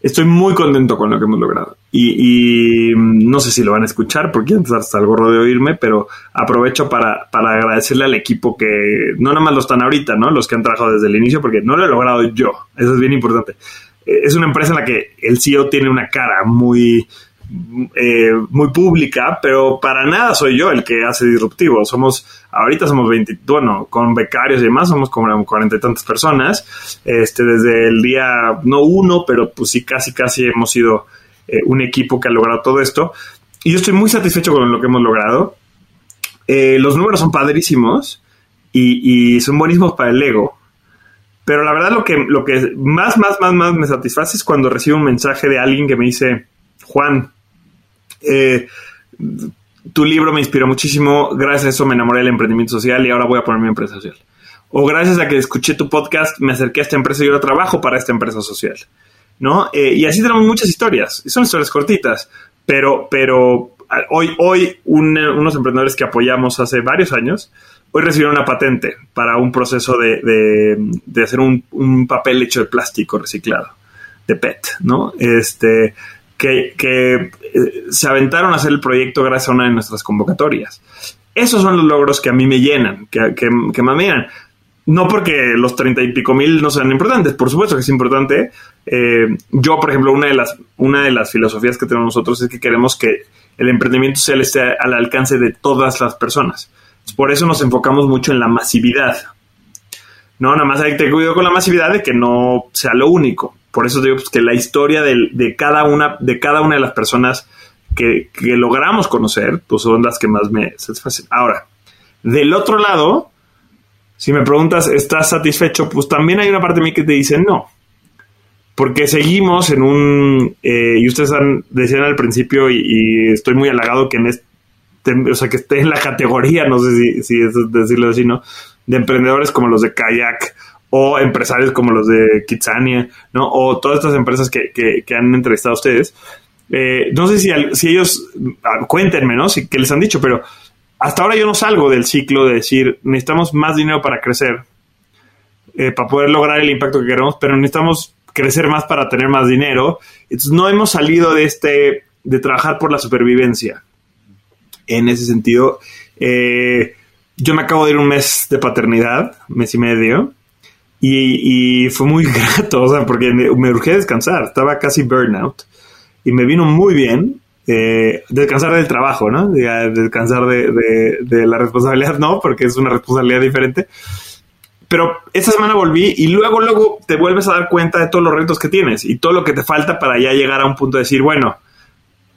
estoy muy contento con lo que hemos logrado. Y, mm, no sé si lo van a escuchar porque antes hasta el gorro de oírme, pero aprovecho para, para, agradecerle al equipo que no nada más lo están ahorita, ¿no? Los que han trabajado desde el inicio, porque no lo he logrado yo. Eso es bien importante. Eh, es una empresa en la que el CEO tiene una cara muy eh, muy pública, pero para nada soy yo el que hace disruptivo. Somos, ahorita somos 20, bueno, con becarios y demás, somos como cuarenta y tantas personas, este, desde el día, no uno, pero pues sí, casi, casi hemos sido eh, un equipo que ha logrado todo esto. Y yo estoy muy satisfecho con lo que hemos logrado. Eh, los números son padrísimos y, son buenísimos para el ego. Pero la verdad lo que, lo que más, más, más, más me satisface es cuando recibo un mensaje de alguien que me dice, Juan, eh, tu libro me inspiró muchísimo, gracias a eso me enamoré del emprendimiento social y ahora voy a poner mi empresa social. O gracias a que escuché tu podcast me acerqué a esta empresa y ahora trabajo para esta empresa social. ¿No? Eh, y así tenemos muchas historias. Son historias cortitas, pero, pero hoy, hoy unos emprendedores que apoyamos hace varios años hoy recibieron una patente para un proceso de, de, hacer un, un, papel hecho de plástico reciclado, de PET, ¿no? Este, que, que eh, se aventaron a hacer el proyecto gracias a una de nuestras convocatorias. Esos son los logros que a mí me llenan, que, que, que me amenan. No porque los treinta y pico mil no sean importantes, por supuesto que es importante. Eh, yo, por ejemplo, una de, las, una de las filosofías que tenemos nosotros es que queremos que el emprendimiento social esté al alcance de todas las personas. Por eso nos enfocamos mucho en la masividad. No, nada más hay que tener cuidado con la masividad de que no sea lo único. Por eso digo pues, que la historia de, cada una, de cada una de las personas que, logramos conocer, pues son las que más me satisfacen. Ahora, del otro lado, si me preguntas, ¿estás satisfecho? Pues también hay una parte de mí que te dice no. Porque seguimos en un, eh, y ustedes han, decían al principio, y, estoy muy halagado que en este o sea, que esté en la categoría, no sé si, es decirlo así, ¿no? De emprendedores como los de Kayak o empresarios como los de Kitsania, ¿no? O todas estas empresas que, que, han entrevistado a ustedes. Eh, no sé si, si ellos, ah, cuéntenme, ¿no? Si, que les han dicho, pero hasta ahora yo no salgo del ciclo de decir, necesitamos más dinero para crecer, eh, para poder lograr el impacto que queremos, pero necesitamos crecer más para tener más dinero. Entonces no hemos salido de este, de trabajar por la supervivencia en ese sentido. Eh, yo me acabo de ir un mes de paternidad, mes y medio, y, fue muy grato, o sea, porque me, urgé descansar, estaba casi burnout, y me vino muy bien eh, descansar del trabajo, ¿no? Descansar de, la responsabilidad, no, porque es una responsabilidad diferente. Pero esta semana volví y luego, luego te vuelves a dar cuenta de todos los retos que tienes y todo lo que te falta para ya llegar a un punto de decir, bueno,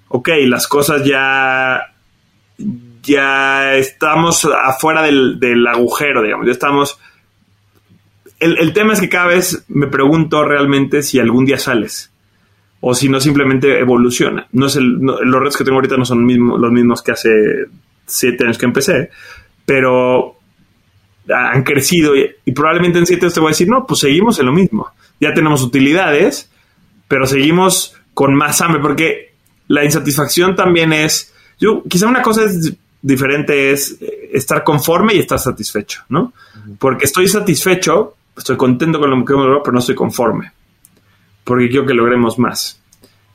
ok, las cosas ya ya estamos afuera del, agujero, digamos, ya estamos... El, tema es que cada vez me pregunto realmente si algún día sales o si no simplemente evoluciona. No es los retos que tengo ahorita no son los mismos que hace siete años que empecé, pero han crecido y, y, probablemente en siete años te voy a decir, no, pues seguimos en lo mismo. Ya tenemos utilidades, pero seguimos con más hambre, porque la insatisfacción también es yo, quizá una cosa es diferente es eh, estar conforme y estar satisfecho, ¿no? Porque estoy satisfecho, estoy contento con lo que hemos logrado, pero no estoy conforme. Porque quiero que logremos más.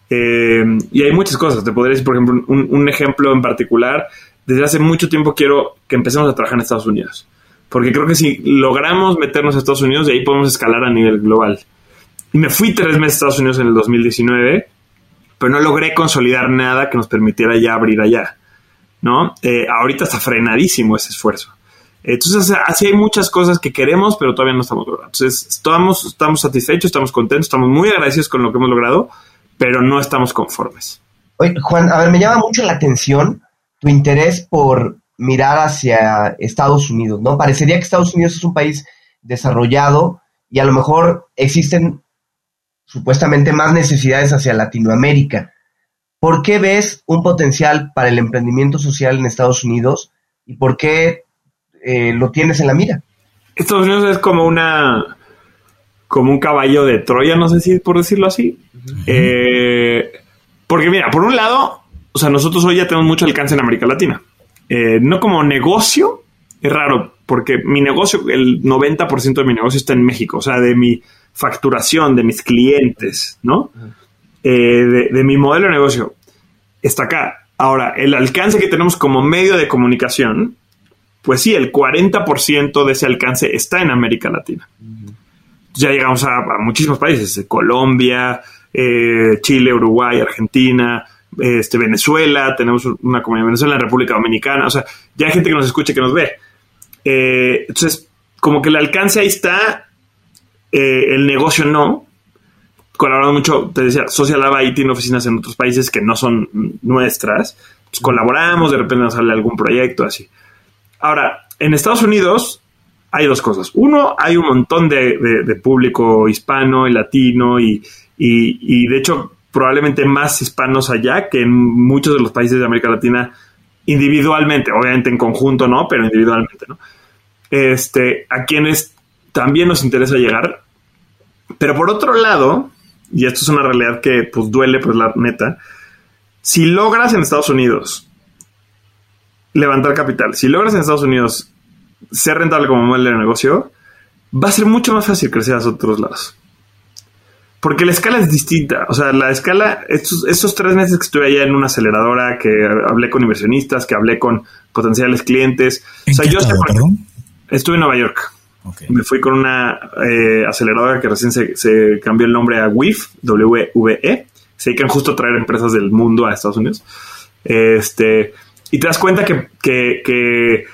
Eh, y hay muchas cosas. Te podría decir, por ejemplo, un, ejemplo en particular. Desde hace mucho tiempo quiero que empecemos a trabajar en Estados Unidos. Porque creo que si logramos meternos a Estados Unidos, de ahí podemos escalar a nivel global. Y me fui tres meses a Estados Unidos en el 2019 pero no logré consolidar nada que nos permitiera ya abrir allá, ¿no? Eh, ahorita está frenadísimo ese esfuerzo. Entonces, así hay muchas cosas que queremos, pero todavía no estamos logrando. Entonces, estamos, estamos satisfechos, estamos contentos, estamos muy agradecidos con lo que hemos logrado, pero no estamos conformes. Oye, Juan, a ver, me llama mucho la atención tu interés por mirar hacia Estados Unidos, ¿no? Parecería que Estados Unidos es un país desarrollado y a lo mejor existen supuestamente más necesidades hacia Latinoamérica. ¿Por qué ves un potencial para el emprendimiento social en Estados Unidos y por qué eh, lo tienes en la mira? Estados Unidos es como una como un caballo de Troya, no sé si por decirlo así. Eh, porque mira, por un lado, o sea, nosotros hoy ya tenemos mucho alcance en América Latina. Eh, no como negocio, es raro, porque mi negocio, el 90% de mi negocio está en México, o sea, de mi facturación de mis clientes, ¿no? Eh, de, mi modelo de negocio está acá. Ahora, el alcance que tenemos como medio de comunicación, pues sí, el 40% de ese alcance está en América Latina. Ya llegamos a, muchísimos países, Colombia, eh, Chile, Uruguay, Argentina, este, Venezuela, tenemos una comunidad en Venezuela, en República Dominicana, o sea, ya hay gente que nos escucha, que nos ve. Eh, entonces, como que el alcance ahí está, eh, el negocio no. Colaboramos mucho, te decía, Social Lab ahí tiene oficinas en otros países que no son nuestras. colaboramos, de repente nos sale algún proyecto así. Ahora, en Estados Unidos hay dos cosas. Uno, hay un montón de, público hispano y latino y, y, de hecho probablemente más hispanos allá que en muchos de los países de América Latina individualmente, obviamente en conjunto no, pero individualmente, ¿no? Este, a quienes también nos interesa llegar. Pero por otro lado, y esto es una realidad que pues duele, pues la neta, si logras en Estados Unidos levantar capital, si logras en Estados Unidos ser rentable como modelo de negocio, va a ser mucho más fácil crecer a otros lados. Porque la escala es distinta. O sea, la escala, estos, tres meses que estuve allá en una aceleradora, que hablé con inversionistas, que hablé con potenciales clientes. o sea, yo estuve en Nueva York. Me fui con una eh, aceleradora que recién se, cambió el nombre a WIF, W-V-E. Se dedican justo a traer empresas del mundo a Estados Unidos. Este, y te das cuenta que, que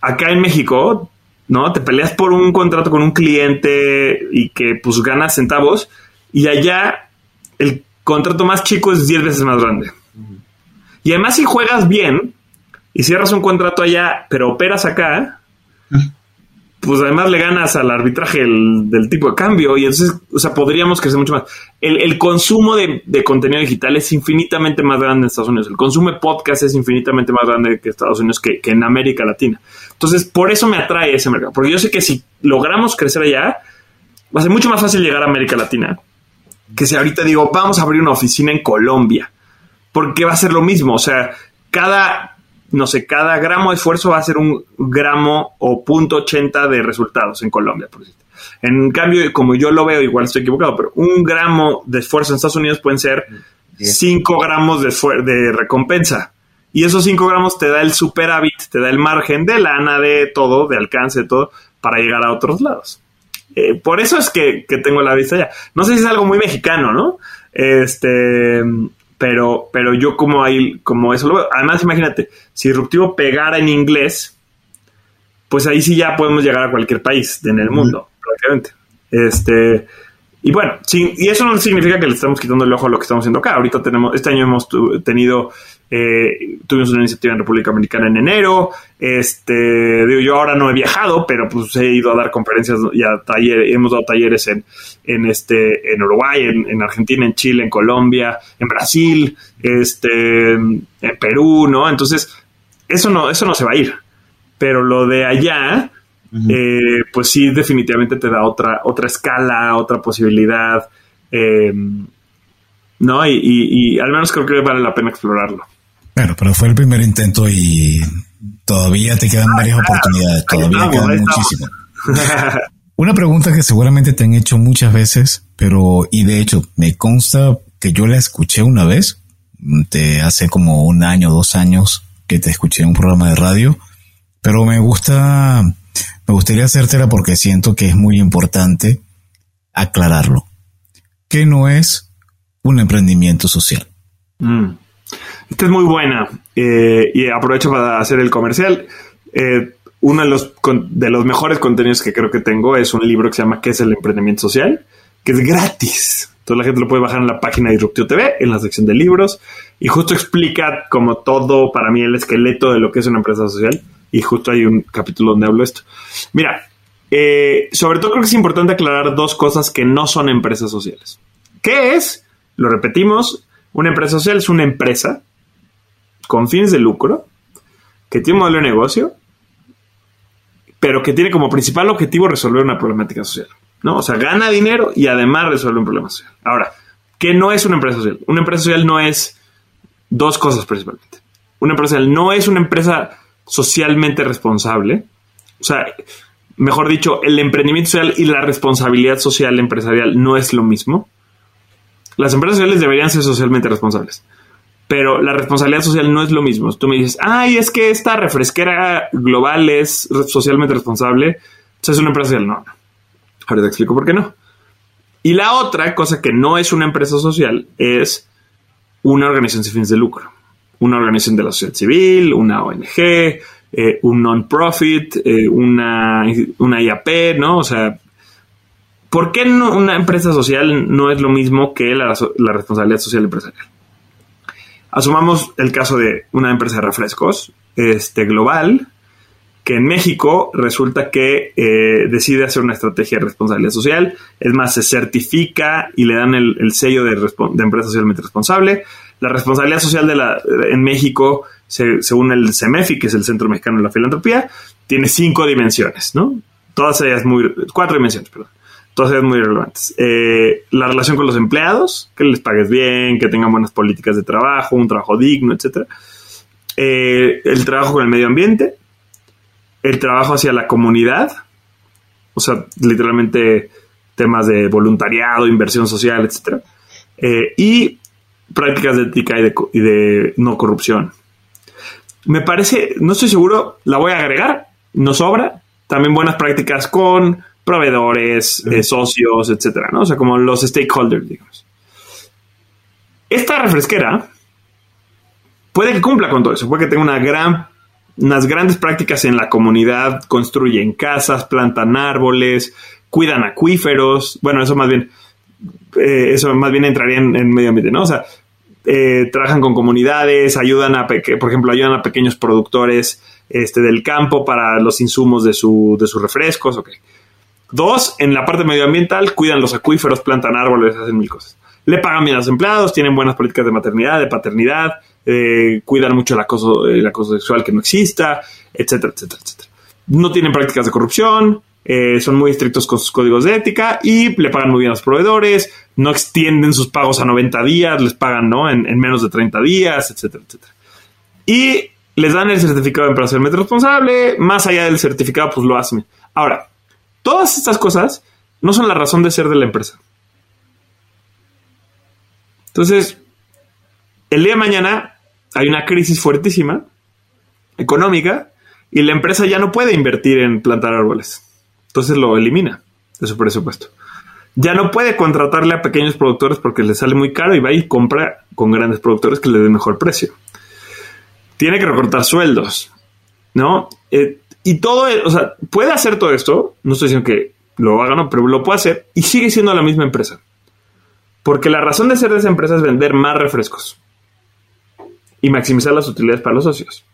acá en México, ¿no? Te peleas por un contrato con un cliente y que pues ganas centavos y allá el contrato más chico es 10 veces más grande. Y además si juegas bien y cierras un contrato allá, pero operas acá, pues además le ganas al arbitraje del tipo de cambio y entonces, o sea, podríamos crecer mucho más. El, consumo de, contenido digital es infinitamente más grande en Estados Unidos. El consumo de podcast es infinitamente más grande que Estados Unidos que, en América Latina. Entonces, por eso me atrae ese mercado. Porque yo sé que si logramos crecer allá, va a ser mucho más fácil llegar a América Latina. Que si ahorita digo, vamos a abrir una oficina en Colombia. Porque va a ser lo mismo. O sea, cada no sé, cada gramo de esfuerzo va a ser un gramo o punto ochenta de resultados en Colombia, por. En cambio, como yo lo veo, igual estoy equivocado, pero un gramo de esfuerzo en Estados Unidos pueden ser cinco gramos de, de recompensa. Y esos cinco gramos te da el superávit, te da el margen de lana, de todo, de alcance, de todo, para llegar a otros lados. Eh, por eso es que, que, tengo la vista ya. No sé si es algo muy mexicano, ¿no? Este, pero, pero yo como ahí, como eso lo veo. Además, imagínate, si Disruptivo pegara en inglés, pues ahí sí ya podemos llegar a cualquier país en el mundo, prácticamente. Este, y bueno, sí, y eso no significa que le estamos quitando el ojo a lo que estamos haciendo acá. Ahorita tenemos, este año hemos tenido, eh, tuvimos una iniciativa en República Dominicana en enero. Este, digo, yo ahora no he viajado, pero pues he ido a dar conferencias y a talleres, hemos dado talleres en, en este, en Uruguay, en, Argentina, en Chile, en Colombia, en Brasil, este, en Perú, ¿no? Entonces, eso no, eso no se va a ir. Pero lo de allá, eh, pues sí, definitivamente te da otra, otra escala, otra posibilidad. Eh, ¿No? Y, al menos creo que vale la pena explorarlo. Bueno, pero fue el primer intento y todavía te quedan varias oportunidades, todavía quedan muchísimas. Una pregunta que seguramente te han hecho muchas veces, pero y de hecho me consta que yo la escuché una vez, te hace como un año, dos años que te escuché en un programa de radio, pero me gusta me gustaría hacértela porque siento que es muy importante aclararlo. ¿Qué no es un emprendimiento social? Mm. Esta es muy buena eh, y aprovecho para hacer el comercial. Eh, uno de los, de los mejores contenidos que creo que tengo es un libro que se llama ¿Qué es el emprendimiento social? que es gratis. Toda la gente lo puede bajar en la página de Disruptivo TV, en la sección de libros, y justo explica como todo para mí el esqueleto de lo que es una empresa social y justo hay un capítulo donde hablo esto. Mira, eh, sobre todo creo que es importante aclarar dos cosas que no son empresas sociales. ¿Qué es? Lo repetimos, una empresa social es una empresa con fines de lucro que tiene un modelo de negocio, pero que tiene como principal objetivo resolver una problemática social. ¿no? O sea, gana dinero y además resuelve un problema social. Ahora, ¿qué no es una empresa social? Una empresa social no es dos cosas principalmente. Una empresa social no es una empresa socialmente responsable. O sea, mejor dicho, el emprendimiento social y la responsabilidad social empresarial no es lo mismo. Las empresas sociales deberían ser socialmente responsables. Pero la responsabilidad social no es lo mismo. Tú me dices, ay, es que esta refresquera global es socialmente responsable. Entonces es una empresa social. No, Ahora te explico por qué no. Y la otra cosa que no es una empresa social es una organización sin fines de lucro, una organización de la sociedad civil, una ONG, eh, un non-profit, eh, una, una IAP, ¿no? O sea, ¿por qué una empresa social no es lo mismo que la, responsabilidad social empresarial? Asumamos el caso de una empresa de refrescos este, global que en México resulta que eh, decide hacer una estrategia de responsabilidad social, es más, se certifica y le dan el, sello de, empresa socialmente responsable. La responsabilidad social en México, según el CEMEFI, que es el Centro Mexicano de la Filantropía, tiene cinco dimensiones, ¿no? Todas ellas muy, cuatro dimensiones, perdón. Todas ellas muy relevantes. Eh, la relación con los empleados, que les pagues bien, que tengan buenas políticas de trabajo, un trabajo digno, etc. Eh, el trabajo con el medio ambiente, el trabajo hacia la comunidad, o sea, literalmente temas de voluntariado, inversión social, etc. Eh, y prácticas de ética y de, no corrupción. Me parece, no estoy seguro, la voy a agregar, no sobra. También buenas prácticas con proveedores, eh, socios, etcétera, ¿no? O sea, como los stakeholders, digamos. Esta refresquera puede que cumpla con todo eso, puede que tenga una gran unas grandes prácticas en la comunidad, construyen casas, plantan árboles, cuidan acuíferos, bueno, eso más bien, eh, eso más bien entraría en, medio ambiente, ¿no? O sea, eh, trabajan con comunidades, ayudan a, por ejemplo, ayudan a pequeños productores este, del campo para los insumos de, su, de sus refrescos, ok. Dos, en la parte medioambiental, cuidan los acuíferos, plantan árboles, hacen mil cosas. Le pagan bien a los empleados, tienen buenas políticas de maternidad, de paternidad, eh, cuidan mucho el acoso, el acoso sexual que no exista, etcétera, etcétera, etcétera. No tienen prácticas de corrupción, eh, son muy estrictos con sus códigos de ética y le pagan muy bien a los proveedores, no extienden sus pagos a 90 días, les pagan ¿no? en, menos de 30 días, etcétera, etcétera. Y les dan el certificado de empresarialmente responsable, más allá del certificado, pues lo hacen. Ahora, todas estas cosas no son la razón de ser de la empresa. Entonces, el día de mañana hay una crisis fuertísima económica y la empresa ya no puede invertir en plantar árboles. Entonces lo elimina de su presupuesto. Ya no puede contratarle a pequeños productores porque le sale muy caro y va y compra con grandes productores que le den mejor precio. Tiene que recortar sueldos, ¿no? Eh, y todo, o sea, puede hacer todo esto, no estoy diciendo que lo haga, no, pero lo puede hacer y sigue siendo la misma empresa. Porque la razón de ser de esa empresa es vender más refrescos y maximizar las utilidades para los socios.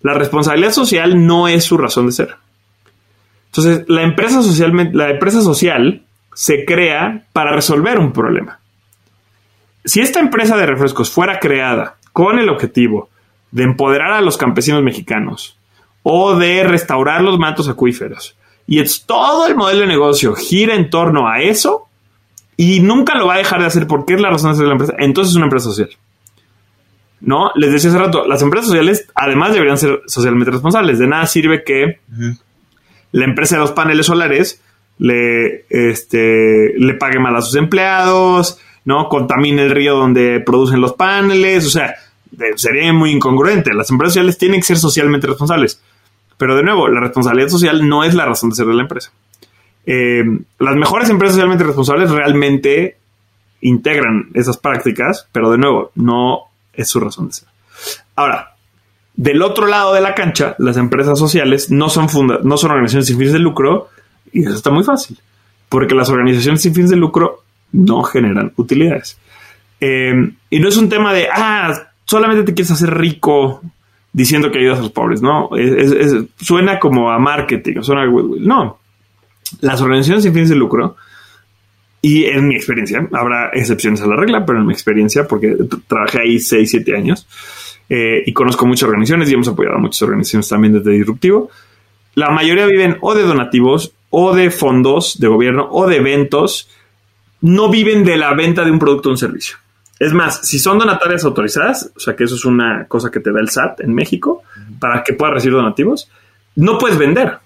La responsabilidad social no es su razón de ser. Entonces, la empresa, la empresa social se crea para resolver un problema. Si esta empresa de refrescos fuera creada con el objetivo de empoderar a los campesinos mexicanos o de restaurar los mantos acuíferos, y es todo el modelo de negocio gira en torno a eso, y nunca lo va a dejar de hacer porque es la razón de ser la empresa, entonces es una empresa social. ¿no? Les decía hace rato, las empresas sociales además deberían ser socialmente responsables. De nada sirve que la empresa de los paneles solares le, este, le pague mal a sus empleados, ¿no? Contamine el río donde producen los paneles, o sea, sería muy incongruente. Las empresas sociales tienen que ser socialmente responsables. Pero de nuevo, la responsabilidad social no es la razón de ser de la empresa. Eh, las mejores empresas socialmente responsables realmente integran esas prácticas, pero de nuevo, no es su razón de ser. Ahora, del otro lado de la cancha, las empresas sociales no son, no son organizaciones sin fines de lucro y eso está muy fácil, porque las organizaciones sin fines de lucro no generan utilidades. Em, y no es un tema de, ah, solamente te quieres hacer rico diciendo que ayudas a los pobres, ¿no? suena como a marketing, suena a No, las organizaciones sin fines de lucro y en mi experiencia, habrá excepciones a la regla, pero en mi experiencia, porque trabajé ahí 6, 7 años eh, y conozco muchas organizaciones y hemos apoyado a muchas organizaciones también desde Disruptivo, la mayoría viven o de donativos o de fondos de gobierno o de eventos, no viven de la venta de un producto o un servicio. Es más, si son donatarias autorizadas, o sea que eso es una cosa que te da el SAT en México, para que puedas recibir donativos, no puedes vender.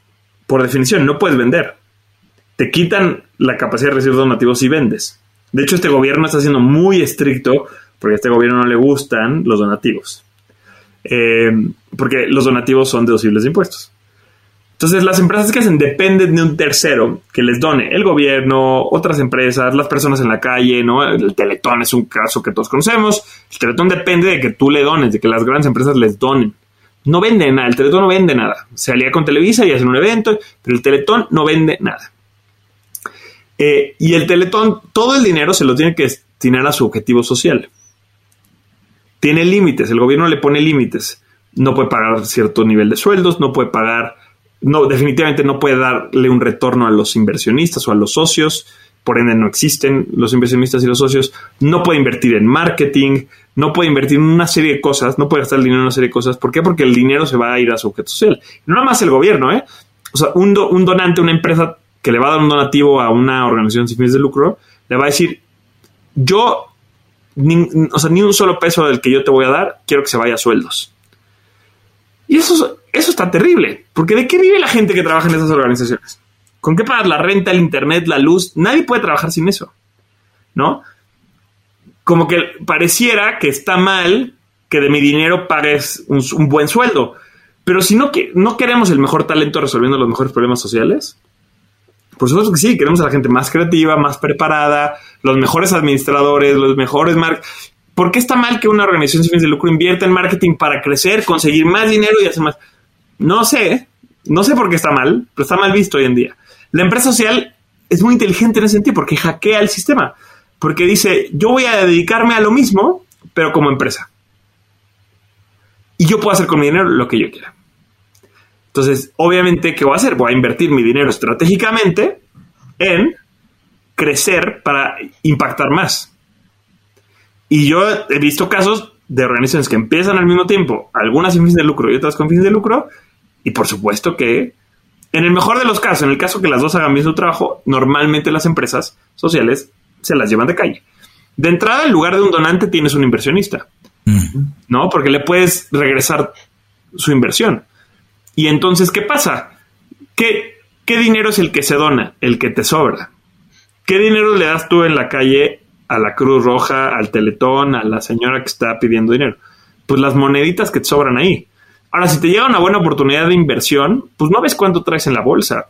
Por definición, no puedes vender te quitan la capacidad de recibir donativos si vendes. De hecho, este gobierno está siendo muy estricto porque a este gobierno no le gustan los donativos. Eh, porque los donativos son deducibles de impuestos. Entonces, las empresas que hacen dependen de un tercero que les done el gobierno, otras empresas, las personas en la calle, ¿no? El Teletón es un caso que todos conocemos. El Teletón depende de que tú le dones, de que las grandes empresas les donen. No vende nada, el Teletón no vende nada. Se alía con Televisa y hacen un evento, pero el Teletón no vende nada. Eh, y el Teletón, todo el dinero se lo tiene que destinar a su objetivo social. Tiene límites, el gobierno le pone límites. No puede pagar cierto nivel de sueldos, no puede pagar no, definitivamente no puede darle un retorno a los inversionistas o a los socios, por ende no existen los inversionistas y los socios, no puede invertir en marketing, no puede invertir en una serie de cosas, no puede gastar el dinero en una serie de cosas. ¿Por qué? Porque el dinero se va a ir a su objeto social. No nada más el gobierno, ¿eh? O sea, un, donante, una empresa que le va a dar un donativo a una organización sin fines de lucro, le va a decir, yo, o sea, ni un solo peso del que yo te voy a dar, quiero que se vaya a sueldos. Y eso, eso está terrible, porque ¿de qué vive la gente que trabaja en esas organizaciones? ¿Con qué pagas la renta, el internet, la luz? Nadie puede trabajar sin eso, ¿no? Como que pareciera que está mal que de mi dinero pagues un, buen sueldo, pero si no, que, no queremos el mejor talento resolviendo los mejores problemas sociales, por supuesto que sí, queremos a la gente más creativa, más preparada, los mejores administradores, los mejores marcos. ¿Por qué está mal que una organización sin fines de lucro invierta en marketing para crecer, conseguir más dinero y hacer más? No sé, no sé por qué está mal, pero está mal visto hoy en día. La empresa social es muy inteligente en ese sentido porque hackea el sistema, porque dice, yo voy a dedicarme a lo mismo, pero como empresa. Y yo puedo hacer con mi dinero lo que yo quiera. Entonces, obviamente, ¿qué voy a hacer? Voy a invertir mi dinero estratégicamente en crecer para impactar más. Y yo he visto casos de organizaciones que empiezan al mismo tiempo, algunas sin fines de lucro y otras con fines de lucro, y por supuesto que, en el mejor de los casos, en el caso que las dos hagan bien su trabajo, normalmente las empresas sociales se las llevan de calle. De entrada, en lugar de un donante, tienes un inversionista, ¿no? Porque le puedes regresar su inversión. Y entonces, ¿qué pasa? ¿Qué, ¿Qué dinero es el que se dona? El que te sobra. ¿Qué dinero le das tú en la calle a la Cruz Roja, al Teletón, a la señora que está pidiendo dinero. Pues las moneditas que te sobran ahí. Ahora, si te llega una buena oportunidad de inversión, pues no ves cuánto traes en la bolsa.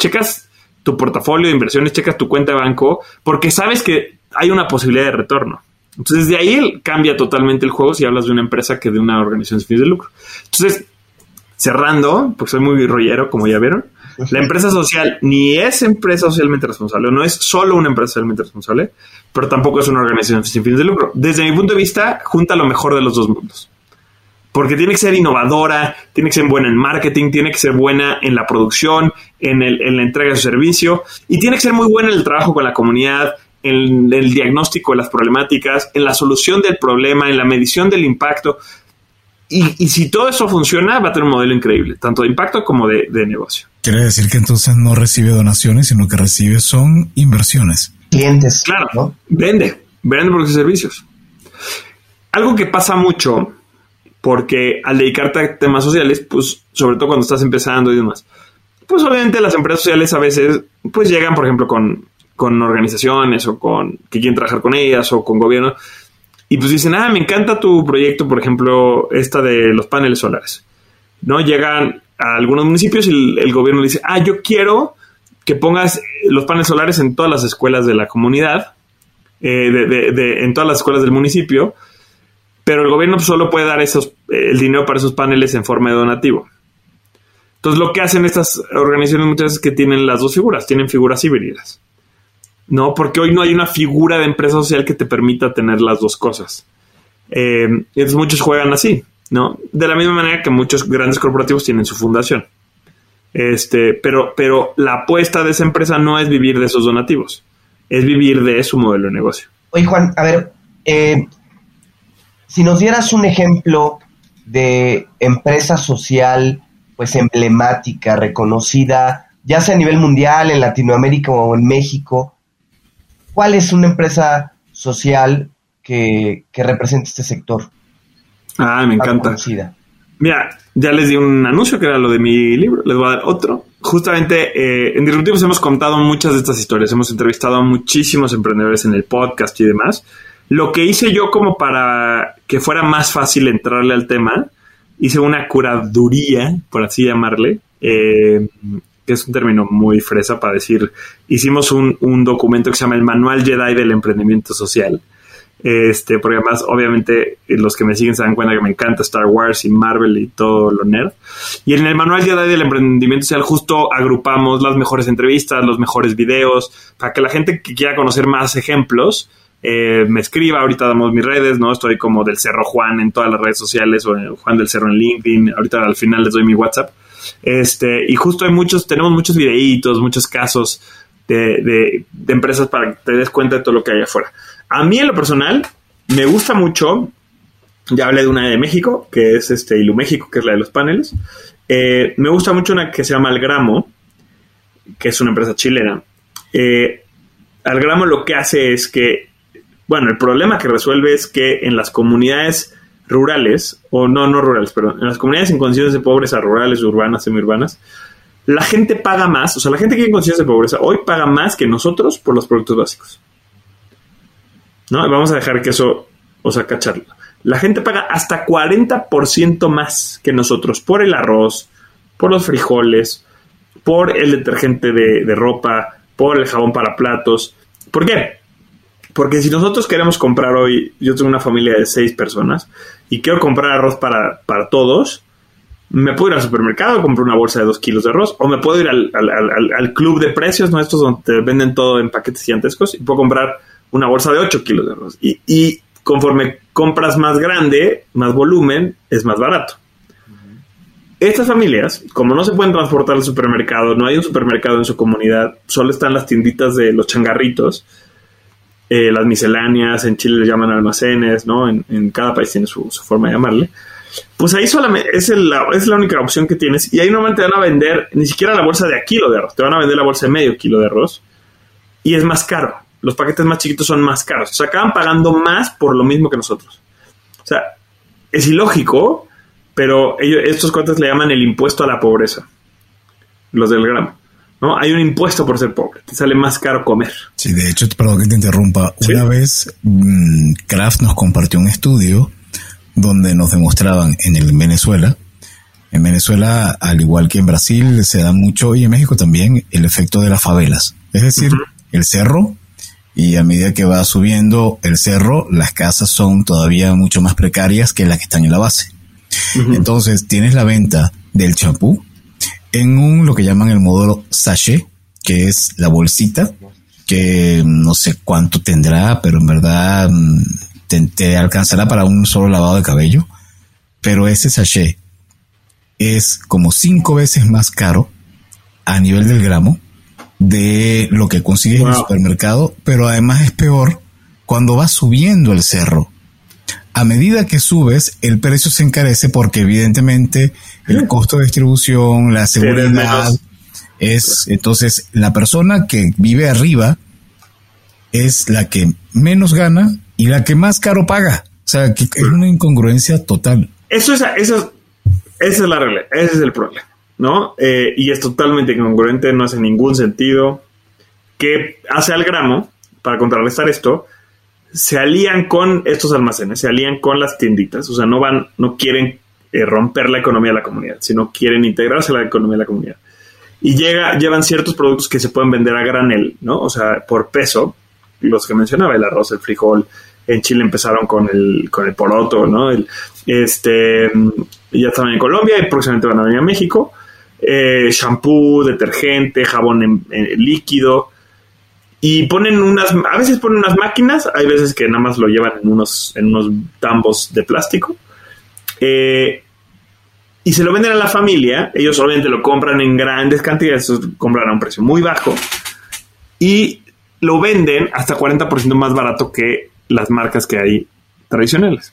Checas tu portafolio de inversiones, checas tu cuenta de banco, porque sabes que hay una posibilidad de retorno. Entonces, de ahí cambia totalmente el juego si hablas de una empresa que de una organización sin fines de lucro. Entonces, cerrando, porque soy muy rollero, como ya vieron, la empresa social ni es empresa socialmente responsable, no es solo una empresa socialmente responsable, pero tampoco es una organización sin fines de lucro. Desde mi punto de vista, junta lo mejor de los dos mundos. Porque tiene que ser innovadora, tiene que ser buena en marketing, tiene que ser buena en la producción, en, en la entrega de su servicio y tiene que ser muy buena en el trabajo con la comunidad, en el diagnóstico de las problemáticas, en la solución del problema, en la medición del impacto. Y, si todo eso funciona, va a tener un modelo increíble, tanto de impacto como de, negocio. Quiere decir que entonces no recibe donaciones, sino que recibe son inversiones. Clientes. Claro, ¿no? vende, vende por sus servicios. Algo que pasa mucho, porque al dedicarte a temas sociales, pues sobre todo cuando estás empezando y demás, pues obviamente las empresas sociales a veces, pues llegan, por ejemplo, con, con organizaciones o con que quieren trabajar con ellas o con gobiernos y pues dicen, ah, me encanta tu proyecto, por ejemplo, esta de los paneles solares. ¿No? Llegan a algunos municipios y el, gobierno dice, ah, yo quiero que pongas los paneles solares en todas las escuelas de la comunidad, eh, de, en todas las escuelas del municipio, pero el gobierno solo puede dar esos, el dinero para esos paneles en forma de donativo. Entonces lo que hacen estas organizaciones muchas veces es que tienen las dos figuras, tienen figuras híbridas. ¿no? Porque hoy no hay una figura de empresa social que te permita tener las dos cosas. Eh, entonces muchos juegan así, ¿no? De la misma manera que muchos grandes corporativos tienen su fundación. Este, pero, pero la apuesta de esa empresa no es vivir de esos donativos, es vivir de su modelo de negocio. Oye, Juan, a ver, eh, si nos dieras un ejemplo de empresa social, pues emblemática, reconocida, ya sea a nivel mundial, en Latinoamérica o en México, ¿Cuál es una empresa social que, que represente este sector? Ah, me encanta. Mira, ya les di un anuncio que era lo de mi libro, les voy a dar otro. Justamente eh, en Disruptivos hemos contado muchas de estas historias, hemos entrevistado a muchísimos emprendedores en el podcast y demás. Lo que hice yo como para que fuera más fácil entrarle al tema, hice una curaduría, por así llamarle, eh, que es un término muy fresa para decir, hicimos un, un documento que se llama el Manual Jedi del Emprendimiento Social este, porque además, obviamente, los que me siguen se dan cuenta que me encanta Star Wars y Marvel y todo lo nerd. Y en el manual Jedi del emprendimiento social, justo agrupamos las mejores entrevistas, los mejores videos, para que la gente que quiera conocer más ejemplos eh, me escriba. Ahorita damos mis redes, ¿no? Estoy como del Cerro Juan en todas las redes sociales o Juan del Cerro en LinkedIn. Ahorita al final les doy mi WhatsApp. Este, y justo hay muchos, tenemos muchos videitos, muchos casos de, de, empresas para que te des cuenta de todo lo que hay afuera. A mí en lo personal me gusta mucho, ya hablé de una de México, que es este Ilu México, que es la de los paneles. Eh, me gusta mucho una que se llama Algramo, que es una empresa chilena. Eh, Algramo lo que hace es que, bueno, el problema que resuelve es que en las comunidades rurales, o no, no rurales, perdón, en las comunidades en condiciones de pobreza, rurales, urbanas, semiurbanas, la gente paga más, o sea, la gente que en condiciones de pobreza hoy paga más que nosotros por los productos básicos. ¿no? Vamos a dejar que eso os cacharlo. La gente paga hasta 40% más que nosotros por el arroz, por los frijoles, por el detergente de, ropa, por el jabón para platos. ¿Por qué? Porque si nosotros queremos comprar hoy, yo tengo una familia de seis personas y quiero comprar arroz para, para todos, me puedo ir al supermercado, comprar una bolsa de dos kilos de arroz, o me puedo ir al, al club de precios nuestros donde te venden todo en paquetes gigantescos y puedo comprar una bolsa de 8 kilos de arroz. Y, conforme compras más grande, más volumen, es más barato. Estas familias, como no se pueden transportar al supermercado, no hay un supermercado en su comunidad, solo están las tienditas de los changarritos, eh, las misceláneas, en Chile le llaman almacenes, ¿no? En, cada país tiene su, forma de llamarle. Pues ahí solamente es, la única opción que tienes. Y ahí normalmente te van a vender ni siquiera la bolsa de a kilo de arroz, te van a vender la bolsa de medio kilo de arroz. Y es más caro los paquetes más chiquitos son más caros. O sea, acaban pagando más por lo mismo que nosotros. O sea, es ilógico, pero ellos, estos cuates le llaman el impuesto a la pobreza. Los del gramo. ¿No? Hay un impuesto por ser pobre. Te sale más caro comer. Sí, de hecho, perdón que te interrumpa. Una vez mm, Kraft nos compartió un estudio donde nos demostraban en el Venezuela, en Venezuela, al igual que en Brasil, se da mucho, y en México también, el efecto de las favelas. Es decir, el cerro y a medida que va subiendo el cerro, las casas son todavía mucho más precarias que las que están en la base. Entonces tienes la venta del champú en un lo que llaman el modelo sachet, que es la bolsita, que no sé cuánto tendrá, pero en verdad mm, te, alcanzará para un solo lavado de cabello. Pero ese sachet es como cinco veces más caro a nivel del gramo de lo que consigues en el supermercado, pero además es peor cuando vas subiendo el cerro. A medida que subes, el precio se encarece porque evidentemente el costo de distribución, la seguridad, es entonces la persona que vive arriba es la que menos gana y la que más caro paga. O sea, que es una incongruencia total. Eso es, eso, esa es la realidad, ese es el problema. ¿no? Eh, y es totalmente incongruente, no hace ningún sentido. que hace al gramo, para contrarrestar esto? Se alían con estos almacenes, se alían con las tienditas, o sea, no van, no quieren eh, romper la economía de la comunidad, sino quieren integrarse a la economía de la comunidad. Y llega, llevan ciertos productos que se pueden vender a granel, ¿no? O sea, por peso, los que mencionaba, el arroz, el frijol, en Chile empezaron con el, con el poroto, ¿no? Este, ya estaban en Colombia y próximamente van a venir a México eh, shampoo, detergente, jabón en, líquido. Y ponen unas, a veces ponen unas máquinas, hay veces que nada más lo llevan en unos, en unos tambos de plástico. Eh, y se lo venden a la familia, ellos obviamente lo compran en grandes cantidades, compran a un precio muy bajo. Y lo venden hasta 40% más barato que las marcas que hay tradicionales.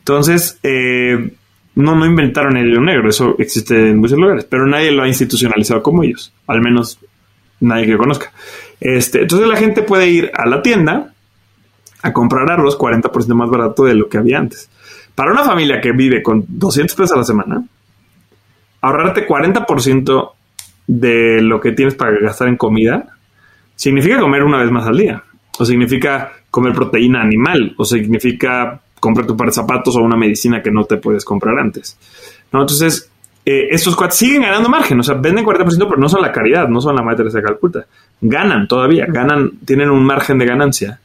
Entonces, eh, no, no inventaron el hilo negro, eso existe en muchos lugares, pero nadie lo ha institucionalizado como ellos, al menos nadie que conozca. Este, entonces la gente puede ir a la tienda a comprar arroz 40% más barato de lo que había antes. Para una familia que vive con 200 pesos a la semana, ahorrarte 40% de lo que tienes para gastar en comida significa comer una vez más al día, o significa comer proteína animal, o significa comprar tu par de zapatos o una medicina que no te puedes comprar antes. ¿no? Entonces, eh, estos cuates siguen ganando margen, o sea, venden 40%, pero no son la caridad, no son la madre de Calcuta. Ganan todavía, ganan, tienen un margen de ganancia.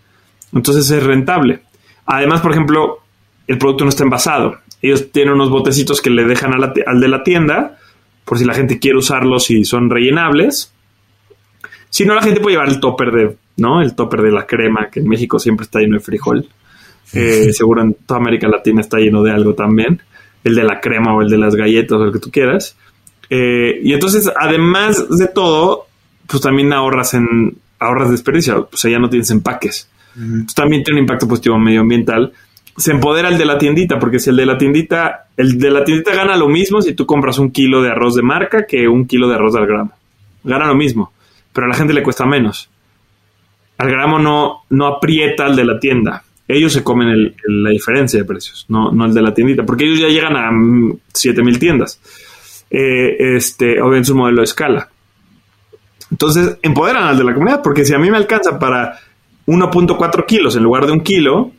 Entonces es rentable. Además, por ejemplo, el producto no está envasado. Ellos tienen unos botecitos que le dejan al de la tienda, por si la gente quiere usarlos y son rellenables. Si no, la gente puede llevar el topper de, ¿no? El topper de la crema, que en México siempre está lleno de frijol. Eh, seguro en toda América Latina está lleno de algo también el de la crema o el de las galletas o el que tú quieras. Eh, y entonces, además de todo, pues también ahorras en ahorras desperdicio, o sea, ya no tienes empaques. también tiene un impacto positivo medioambiental. Se empodera el de la tiendita, porque si el de la tiendita, el de la tiendita gana lo mismo si tú compras un kilo de arroz de marca que un kilo de arroz al gramo. Gana lo mismo, pero a la gente le cuesta menos. Al gramo no, no aprieta al de la tienda ellos se comen la diferencia de precios, no, no el de la tiendita, porque ellos ya llegan a 7000 tiendas. Eh, este, o en su modelo de escala. Entonces, empoderan al de la comunidad, porque si a mí me alcanza para 1.4 kilos en lugar de un kilo,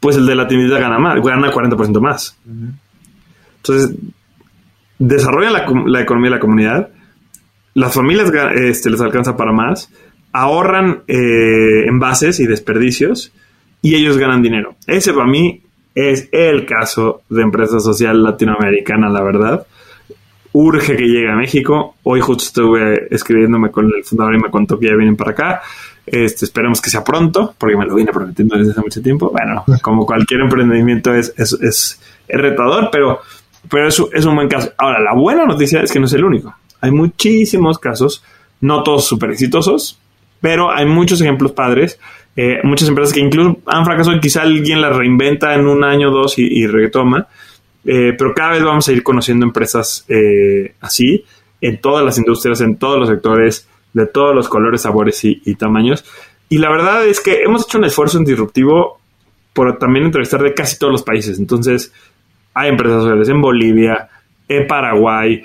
pues el de la tiendita gana más, gana 40% más. Entonces, desarrollan la, economía de la comunidad, las familias este, les alcanza para más, ahorran eh, envases y desperdicios, y ellos ganan dinero. Ese para mí es el caso de empresa social latinoamericana, la verdad. Urge que llegue a México. Hoy justo estuve escribiéndome con el fundador y me contó que ya vienen para acá. Este, esperemos que sea pronto, porque me lo vine prometiendo desde hace mucho tiempo. Bueno, como cualquier emprendimiento es, es, es, retador, pero, pero es, es un buen caso. Ahora, la buena noticia es que no es el único. Hay muchísimos casos, no todos súper exitosos, pero hay muchos ejemplos padres eh, muchas empresas que incluso han fracasado y quizá alguien las reinventa en un año o dos y, retoma. Eh, pero cada vez vamos a ir conociendo empresas eh, así en todas las industrias, en todos los sectores, de todos los colores, sabores y, tamaños. Y la verdad es que hemos hecho un esfuerzo en disruptivo por también entrevistar de casi todos los países. Entonces, hay empresas sociales en Bolivia, en Paraguay,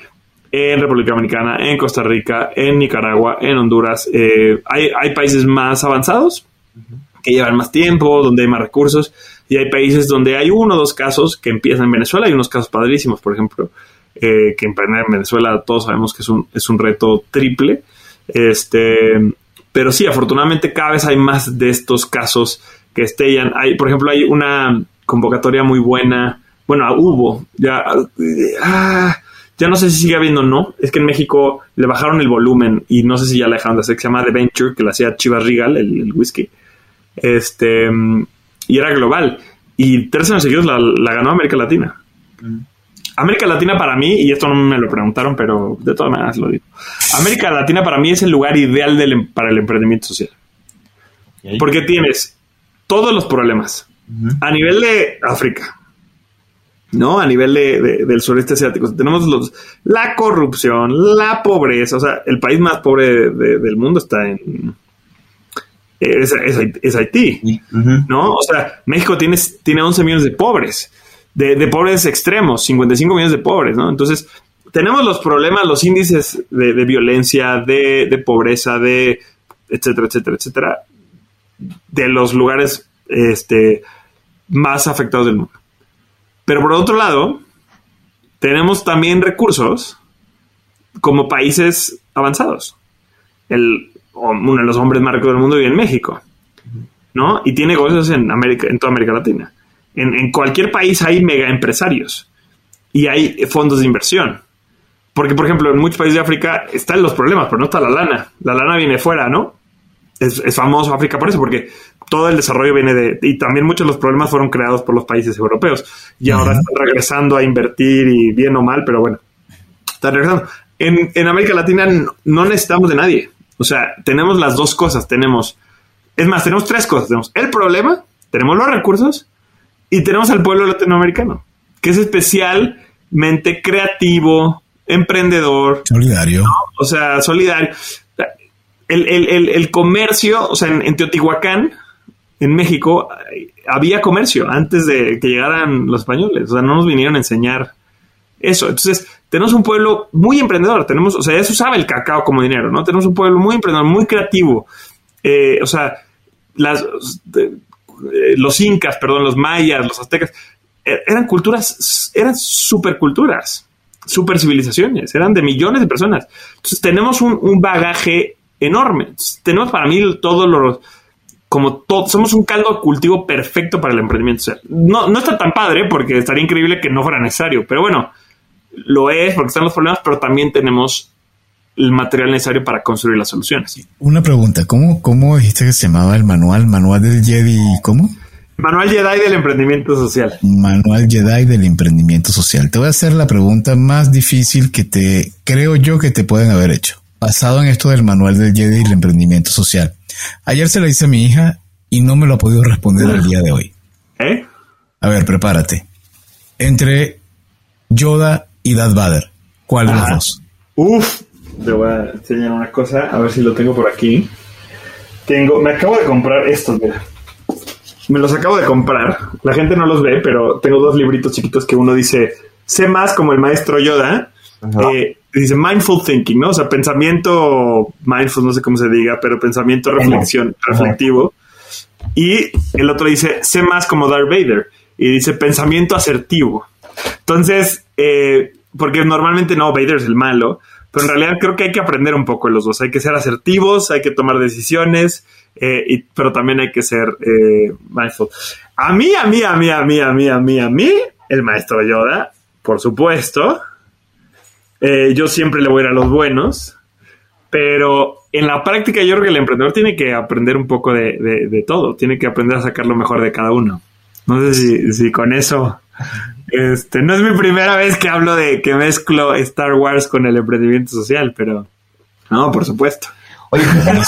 en República Dominicana, en Costa Rica, en Nicaragua, en Honduras. hay, hay, países más avanzados, que llevan más tiempo, donde hay más recursos, y hay países donde hay uno o dos casos que empiezan en Venezuela, hay unos casos padrísimos, por ejemplo, eh, que emprender en Venezuela todos sabemos que es un, es un reto triple, este, pero sí, afortunadamente cada vez hay más de estos casos que estallan. Hay, por ejemplo, hay una convocatoria muy buena, bueno, hubo, ya, ah, ya no sé si sigue habiendo o no. Es que en México le bajaron el volumen y no sé si ya la dejaron de hacer, que se llama The Venture, que la hacía Chivas Regal, el, whisky. Este, y era global. Y tres años seguidos la, ganó América Latina. América Latina para mí, y esto no me lo preguntaron, pero de todas maneras lo digo. América Latina para mí es el lugar ideal del, em, para el emprendimiento social. Porque tienes todos los problemas. A nivel de África, ¿no? A nivel de, del sureste asiático. Tenemos los, la corrupción, la pobreza, o sea, el país más pobre del mundo está en... Es, es, Haití, ¿no? O sea, México tiene, tiene 11 millones de pobres, de, pobres extremos, 55 millones de pobres, ¿no? Entonces, tenemos los problemas, los índices de, de violencia, de, de pobreza, de etcétera, etcétera, etcétera, de los lugares este, más afectados del mundo. Pero por otro lado, tenemos también recursos como países avanzados. El, uno de los hombres más ricos del mundo vive en México, ¿no? Y tiene negocios en, América, en toda América Latina. En, cualquier país hay mega empresarios y hay fondos de inversión. Porque, por ejemplo, en muchos países de África están los problemas, pero no está la lana. La lana viene fuera, ¿no? Es, es famoso África por eso, porque todo el desarrollo viene de... Y también muchos de los problemas fueron creados por los países europeos. Y ahora están regresando a invertir y bien o mal, pero bueno, están regresando. En, en América Latina no necesitamos de nadie. O sea, tenemos las dos cosas. Tenemos... Es más, tenemos tres cosas. Tenemos el problema, tenemos los recursos y tenemos al pueblo latinoamericano, que es especialmente creativo, emprendedor. Solidario. O sea, solidario. El, el, el, comercio, o sea, en Teotihuacán, en México había comercio antes de que llegaran los españoles. O sea, no nos vinieron a enseñar eso. Entonces, tenemos un pueblo muy emprendedor. Tenemos, o sea, eso sabe el cacao como dinero, ¿no? Tenemos un pueblo muy emprendedor, muy creativo. Eh, o sea, las, eh, los incas, perdón, los mayas, los aztecas, eh, eran culturas, eran superculturas. super civilizaciones, eran de millones de personas. Entonces tenemos un, bagaje enorme. tenemos para mí todos los como todo, somos un caldo de cultivo perfecto para el emprendimiento. no, no está tan padre porque estaría increíble que no fuera necesario, pero bueno, lo es porque están los problemas, pero también tenemos el material necesario para construir las soluciones. Una pregunta, ¿cómo, cómo dijiste que se llamaba el manual? ¿Manual del Jedi? ¿Cómo? Manual Jedi del emprendimiento social. Manual Jedi del emprendimiento social. Te voy a hacer la pregunta más difícil que te creo yo que te pueden haber hecho. Basado en esto del manual del Jedi del emprendimiento social. Ayer se la hice a mi hija y no me lo ha podido responder al día de hoy. ¿Eh? A ver, prepárate. Entre Yoda y Darth Vader, ¿cuál de los dos? Uf, te voy a enseñar una cosa, a ver si lo tengo por aquí. Tengo, me acabo de comprar estos, mira. Me los acabo de comprar. La gente no los ve, pero tengo dos libritos chiquitos que uno dice, sé más como el maestro Yoda. Eh, dice mindful thinking, ¿no? O sea, pensamiento mindful, no sé cómo se diga, pero pensamiento reflexión, reflectivo. Y el otro dice, sé más como Darth Vader. Y dice pensamiento asertivo. Entonces, eh, porque normalmente no, Vader es el malo, pero en realidad creo que hay que aprender un poco los dos. Hay que ser asertivos, hay que tomar decisiones, eh, pero también hay que ser eh, mindful. A mí, a mí, a mí, a mí, a mí, a mí, a mí, el maestro Yoda, por supuesto. Eh, yo siempre le voy a ir a los buenos, pero en la práctica yo creo que el emprendedor tiene que aprender un poco de, todo, tiene que aprender a sacar lo mejor de cada uno. No sé si con eso este, no es mi primera vez que hablo de que mezclo Star Wars con el emprendimiento social, pero no, por supuesto. Oye, pues,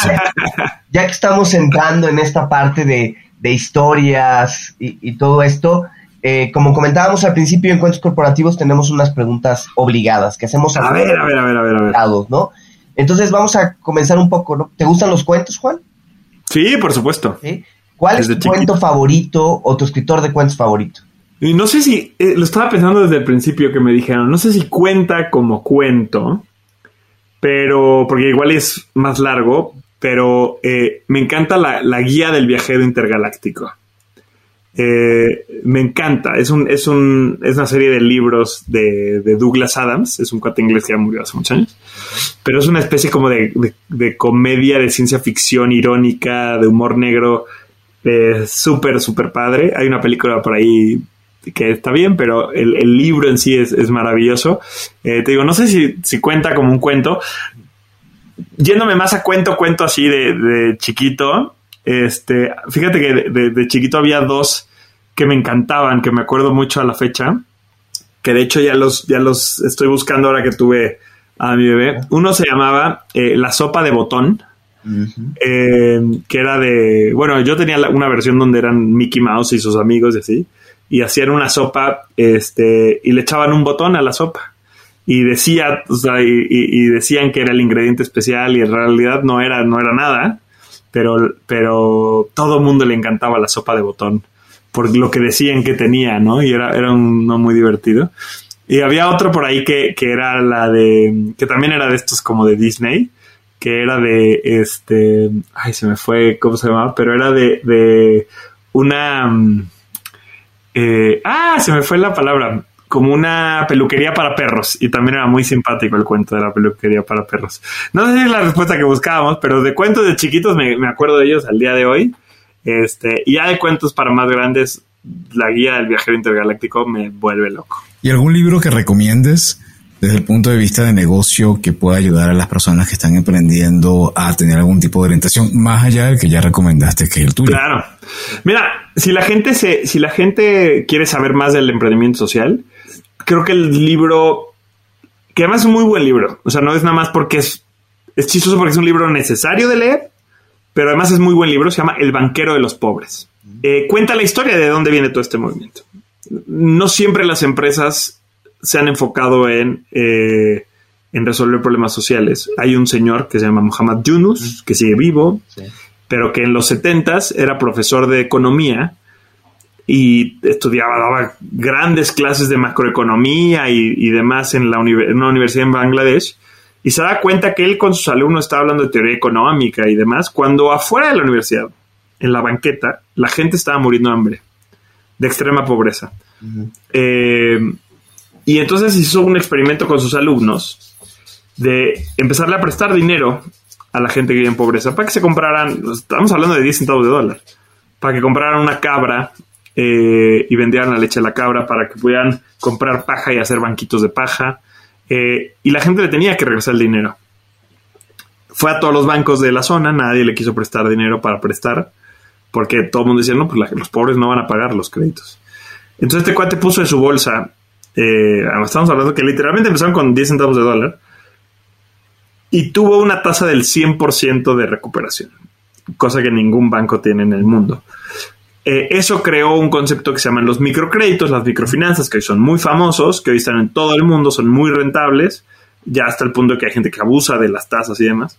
ya que estamos entrando en esta parte de, historias y, todo esto, eh, como comentábamos al principio, en Cuentos Corporativos tenemos unas preguntas obligadas que hacemos a, ver, a ver, a ver, a ver, a ver. ¿no? Entonces vamos a comenzar un poco, ¿no? ¿Te gustan los cuentos, Juan? Sí, por supuesto. ¿Cuál es tu cuento favorito o tu escritor de cuentos favorito? No sé si, eh, lo estaba pensando desde el principio que me dijeron, no sé si cuenta como cuento, pero, porque igual es más largo, pero eh, me encanta la, guía del viajero intergaláctico. Eh, me encanta, es, un, es, un, es una serie de libros de, Douglas Adams, es un cuate inglés que ya murió hace muchos años, pero es una especie como de, de comedia de ciencia ficción irónica, de humor negro, súper, súper padre. Hay una película por ahí que está bien, pero el, libro en sí es, maravilloso. Eh, te digo, no sé si, cuenta como un cuento. Yéndome más a cuento, cuento así de, chiquito. Este, fíjate que de, chiquito había dos que me encantaban, que me acuerdo mucho a la fecha. Que de hecho ya los, ya los estoy buscando ahora que tuve a mi bebé. Uno se llamaba eh, La sopa de botón. Eh, que era de, bueno, yo tenía una versión donde eran Mickey Mouse y sus amigos y así y hacían una sopa este, y le echaban un botón a la sopa. Y decía, y, decían que era el ingrediente especial y en realidad no era, no era nada, pero, pero todo el mundo le encantaba la sopa de botón por lo que decían que tenía, ¿no? Y era, era un, no muy divertido. Y había otro por ahí que, que era la de, que también era de estos como de Disney, que era de, este, ay, se me fue, ¿cómo se llamaba? Pero era de, de una, eh, ah, se me fue la palabra. Como una peluquería para perros. Y también era muy simpático el cuento de la peluquería para perros. No sé si es la respuesta que buscábamos, pero de cuentos de chiquitos me, acuerdo de ellos al día de hoy. Este, y ya de cuentos para más grandes, la guía del viajero intergaláctico me vuelve loco. ¿Y algún libro que recomiendes? Desde el punto de vista de negocio que pueda ayudar a las personas que están emprendiendo a tener algún tipo de orientación más allá del que ya recomendaste que es el tuyo. Claro. Mira, si la gente se, si la gente quiere saber más del emprendimiento social, creo que el libro, que además es un muy buen libro, o sea, no es nada más porque es, es chistoso porque es un libro necesario de leer, pero además es muy buen libro, se llama El banquero de los pobres. Eh, cuenta la historia de dónde viene todo este movimiento. No siempre las empresas se han enfocado en, eh, en resolver problemas sociales. Hay un señor que se llama Muhammad Yunus, que sigue vivo, pero que en los 70 era profesor de economía y estudiaba, daba grandes clases de macroeconomía y, demás en, la en una universidad en Bangladesh. Y se da cuenta que él con sus alumnos estaba hablando de teoría económica y demás, cuando afuera de la universidad, en la banqueta, la gente estaba muriendo de hambre, de extrema pobreza. Y entonces hizo un experimento con sus alumnos de empezarle a prestar dinero a la gente que vive en pobreza para que se compraran, estamos hablando de 10 centavos de dólar, para que compraran una cabra eh, y vendieran la leche de la cabra para que pudieran comprar paja y hacer banquitos de paja. Eh, y la gente le tenía que regresar el dinero. Fue a todos los bancos de la zona, nadie le quiso prestar dinero para prestar, porque todo el mundo decía, no, pues los pobres no van a pagar los créditos. Entonces este cuate puso en su bolsa, eh, estamos hablando que literalmente empezaron con 10 centavos de dólar, y tuvo una tasa del 100% de recuperación, cosa que ningún banco tiene en el mundo. Eh, eso creó un concepto que se llaman los microcréditos, las microfinanzas, que hoy son muy famosos, que hoy están en todo el mundo, son muy rentables, ya hasta el punto de que hay gente que abusa de las tasas y demás.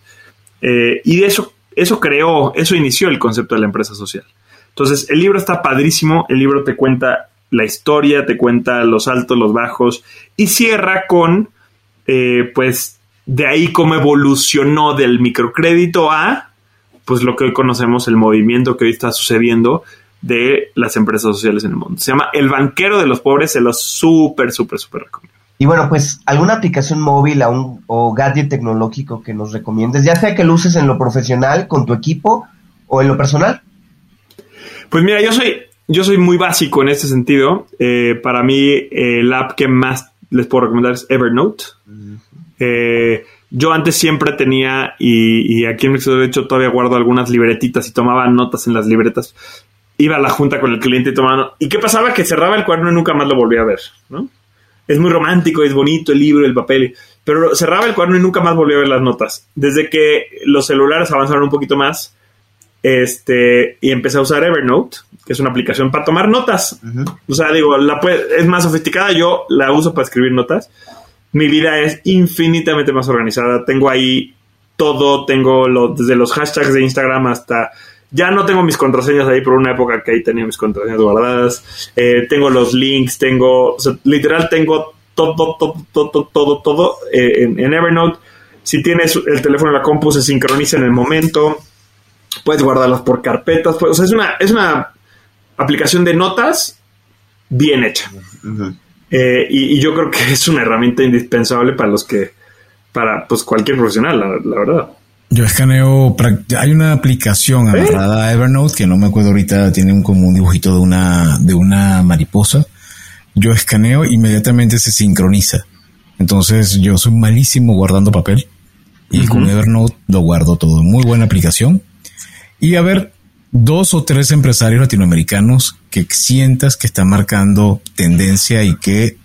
Eh, y eso, eso creó, eso inició el concepto de la empresa social. Entonces, el libro está padrísimo, el libro te cuenta la historia, te cuenta los altos, los bajos, y cierra con, eh, pues, de ahí cómo evolucionó del microcrédito a, pues, lo que hoy conocemos, el movimiento que hoy está sucediendo de las empresas sociales en el mundo. Se llama El Banquero de los Pobres, se lo súper, súper, súper recomiendo. Y bueno, pues alguna aplicación móvil o gadget tecnológico que nos recomiendes, ya sea que lo uses en lo profesional, con tu equipo o en lo personal. Pues mira, yo soy, yo soy muy básico en este sentido. Eh, para mí, el app que más les puedo recomendar es Evernote. Eh, yo antes siempre tenía, y, aquí en México de hecho todavía guardo algunas libretitas y tomaba notas en las libretas. Iba a la junta con el cliente y tomaba... ¿Y qué pasaba? Que cerraba el cuaderno y nunca más lo volvía a ver, ¿no? Es muy romántico, es bonito el libro, el papel, pero cerraba el cuaderno y nunca más volvía a ver las notas. Desde que los celulares avanzaron un poquito más, este, y empecé a usar Evernote, que es una aplicación para tomar notas. O sea, digo, la es más sofisticada, yo la uso para escribir notas mi vida es infinitamente más organizada. Tengo ahí todo, tengo lo, desde los hashtags de Instagram hasta... Ya no tengo mis contraseñas ahí por una época que ahí tenía mis contraseñas guardadas. Eh, tengo los links, tengo... literal tengo todo, todo, todo, todo, todo eh, en, Evernote. Si tienes el teléfono en la compu, se sincroniza en el momento. Puedes guardarlas por carpetas. Pues, o sea, es una, es una aplicación de notas bien hecha. Eh, y, yo creo que es una herramienta indispensable para los que, para pues cualquier profesional, la, verdad. Yo escaneo, hay una aplicación ¿Eh? amarrada a Evernote que no me acuerdo ahorita, tiene un, como un dibujito de una, de una mariposa. Yo escaneo, inmediatamente se sincroniza. Entonces yo soy malísimo guardando papel y con Evernote lo guardo todo. Muy buena aplicación. Y a ver, dos o tres empresarios latinoamericanos que sientas que están marcando tendencia y que